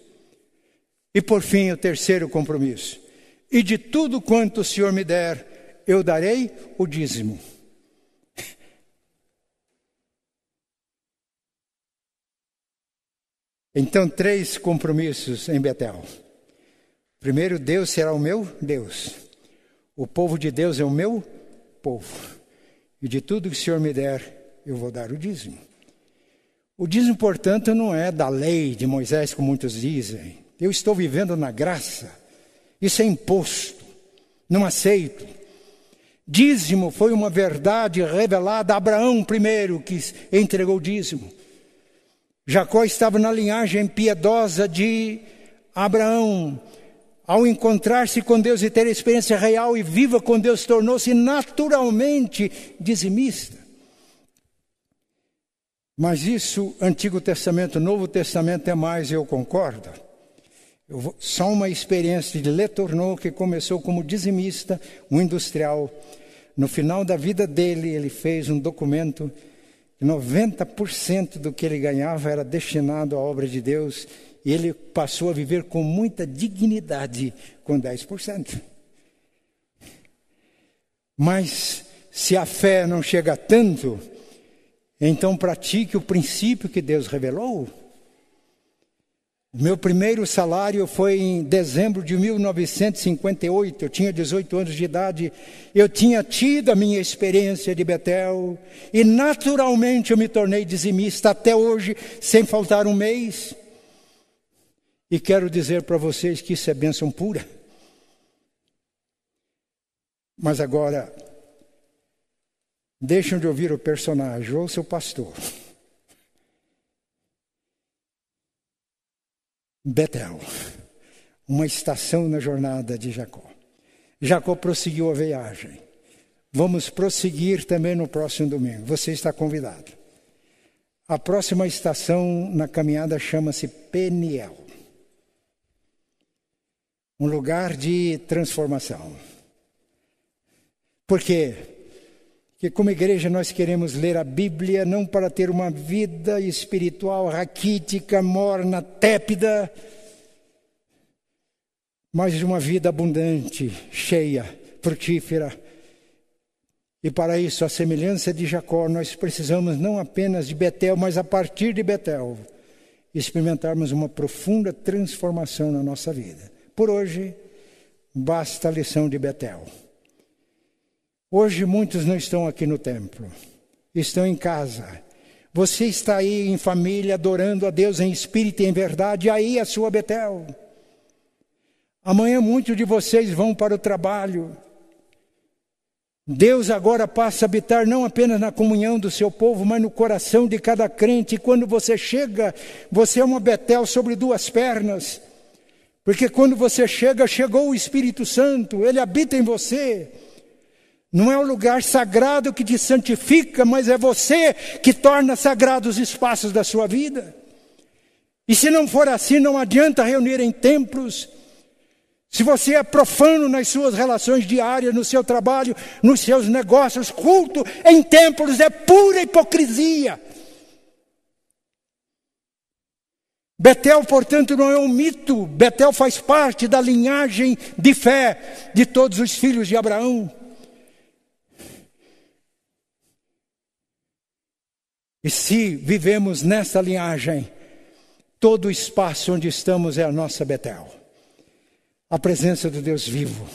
E por fim, o terceiro compromisso: e de tudo quanto o Senhor me der, eu darei o dízimo. Então, três compromissos em Betel. Primeiro, Deus será o meu Deus. O povo de Deus é o meu povo. E de tudo que o Senhor me der, eu vou dar o dízimo. O dízimo, portanto, não é da lei de Moisés, como muitos dizem. Eu estou vivendo na graça. Isso é imposto. Não aceito. Dízimo foi uma verdade revelada a Abraão primeiro, que entregou o dízimo. Jacó estava na linhagem piedosa de Abraão. Ao encontrar-se com Deus e ter a experiência real e viva com Deus, tornou-se naturalmente dizimista. Mas isso, Antigo Testamento, Novo Testamento é mais, eu concordo. Eu vou, só uma experiência de Letourneau, que começou como dizimista, um industrial. No final da vida dele, ele fez um documento 90% do que ele ganhava era destinado à obra de Deus e ele passou a viver com muita dignidade com 10%. Mas se a fé não chega tanto, então pratique o princípio que Deus revelou. Meu primeiro salário foi em dezembro de 1958, eu tinha 18 anos de idade. Eu tinha tido a minha experiência de Betel e naturalmente eu me tornei dizimista até hoje, sem faltar um mês. E quero dizer para vocês que isso é bênção pura. Mas agora, deixam de ouvir o personagem, ou seu pastor. Betel, uma estação na jornada de Jacó. Jacó prosseguiu a viagem. Vamos prosseguir também no próximo domingo. Você está convidado. A próxima estação na caminhada chama-se Peniel um lugar de transformação. Por Porque, como igreja, nós queremos ler a Bíblia não para ter uma vida espiritual raquítica, morna, tépida, mas uma vida abundante, cheia, frutífera. E para isso, a semelhança de Jacó, nós precisamos não apenas de Betel, mas a partir de Betel, experimentarmos uma profunda transformação na nossa vida. Por hoje, basta a lição de Betel. Hoje muitos não estão aqui no templo, estão em casa. Você está aí em família, adorando a Deus em espírito e em verdade, aí é a sua Betel. Amanhã muitos de vocês vão para o trabalho. Deus agora passa a habitar não apenas na comunhão do seu povo, mas no coração de cada crente. E quando você chega, você é uma Betel sobre duas pernas. Porque quando você chega, chegou o Espírito Santo, ele habita em você. Não é o lugar sagrado que te santifica, mas é você que torna sagrados os espaços da sua vida. E se não for assim, não adianta reunir em templos. Se você é profano nas suas relações diárias, no seu trabalho, nos seus negócios, culto em templos é pura hipocrisia. Betel, portanto, não é um mito, Betel faz parte da linhagem de fé de todos os filhos de Abraão. E se vivemos nessa linhagem, todo o espaço onde estamos é a nossa Betel. A presença do Deus vivo.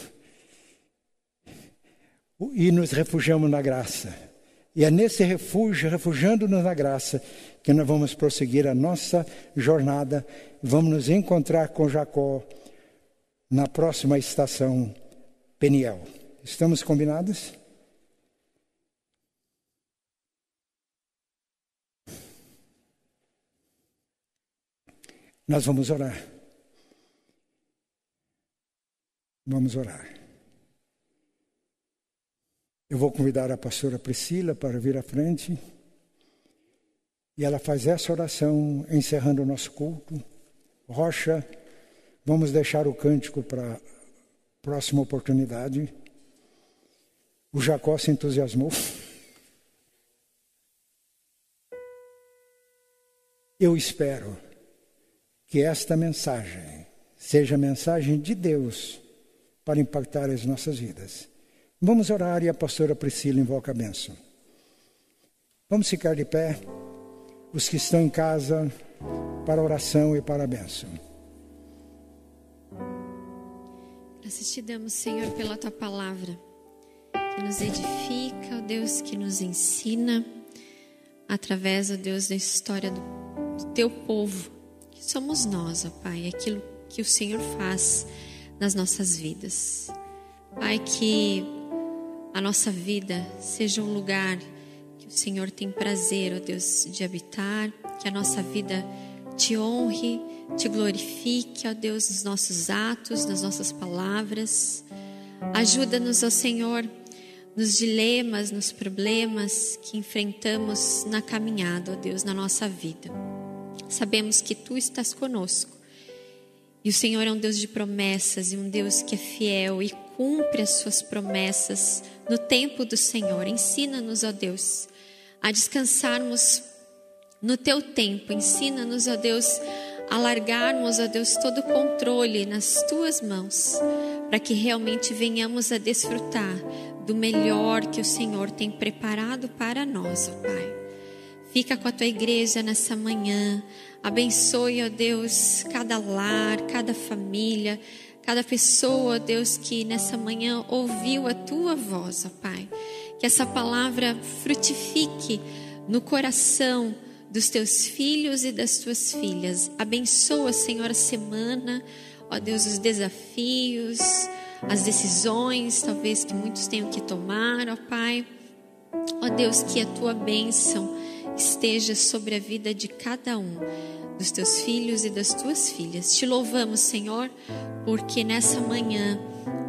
E nos refugiamos na graça. E é nesse refúgio, refugiando-nos na graça, que nós vamos prosseguir a nossa jornada. Vamos nos encontrar com Jacó na próxima estação Peniel. Estamos combinados? Nós vamos orar. Vamos orar. Eu vou convidar a pastora Priscila para vir à frente. E ela faz essa oração encerrando o nosso culto. Rocha, vamos deixar o cântico para próxima oportunidade. O Jacó se entusiasmou. Eu espero que esta mensagem seja mensagem de Deus para impactar as nossas vidas. Vamos orar e a pastora Priscila invoca a bênção. Vamos ficar de pé, os que estão em casa, para oração e para a bênção. Graças te damos, Senhor, pela tua palavra, que nos edifica, ó Deus, que nos ensina, através, ó Deus, da história do teu povo somos nós, ó Pai, aquilo que o Senhor faz nas nossas vidas. Pai, que a nossa vida seja um lugar que o Senhor tem prazer, ó Deus, de habitar, que a nossa vida te honre, te glorifique, ó Deus, nos nossos atos, nas nossas palavras. Ajuda-nos, ó Senhor, nos dilemas, nos problemas que enfrentamos na caminhada, ó Deus, na nossa vida sabemos que tu estás conosco. E o Senhor é um Deus de promessas e um Deus que é fiel e cumpre as suas promessas no tempo do Senhor. Ensina-nos, ó Deus, a descansarmos no teu tempo. Ensina-nos, ó Deus, a largarmos, ó Deus, todo o controle nas tuas mãos, para que realmente venhamos a desfrutar do melhor que o Senhor tem preparado para nós, ó Pai. Fica com a tua igreja nessa manhã. Abençoe, ó Deus, cada lar, cada família, cada pessoa, ó Deus, que nessa manhã ouviu a tua voz, ó Pai. Que essa palavra frutifique no coração dos teus filhos e das tuas filhas. Abençoa, Senhor, a semana, ó Deus, os desafios, as decisões, talvez que muitos tenham que tomar, ó Pai. Ó Deus, que a tua bênção esteja sobre a vida de cada um dos teus filhos e das tuas filhas. Te louvamos, Senhor, porque nessa manhã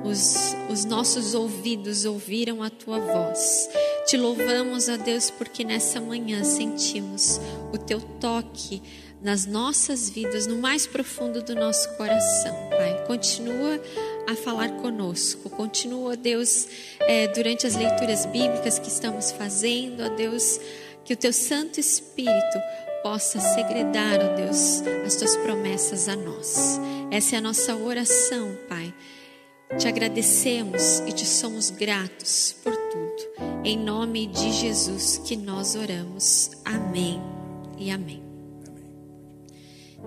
os, os nossos ouvidos ouviram a tua voz. Te louvamos, ó Deus, porque nessa manhã sentimos o teu toque nas nossas vidas, no mais profundo do nosso coração, Pai. Continua a falar conosco, continua, Deus, é, durante as leituras bíblicas que estamos fazendo, ó Deus que o teu Santo Espírito possa segredar, ó Deus, as tuas promessas a nós. Essa é a nossa oração, Pai. Te agradecemos e te somos gratos por tudo. Em nome de Jesus que nós oramos. Amém e amém.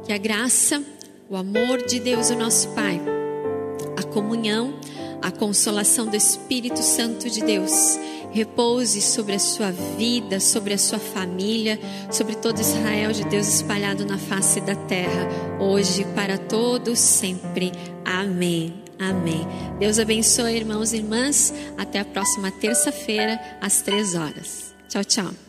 Que a graça, o amor de Deus, o nosso Pai, a comunhão, a consolação do Espírito Santo de Deus repouse sobre a sua vida, sobre a sua família, sobre todo Israel de Deus espalhado na face da terra, hoje para todos sempre. Amém. Amém. Deus abençoe, irmãos e irmãs. Até a próxima terça-feira, às três horas. Tchau, tchau.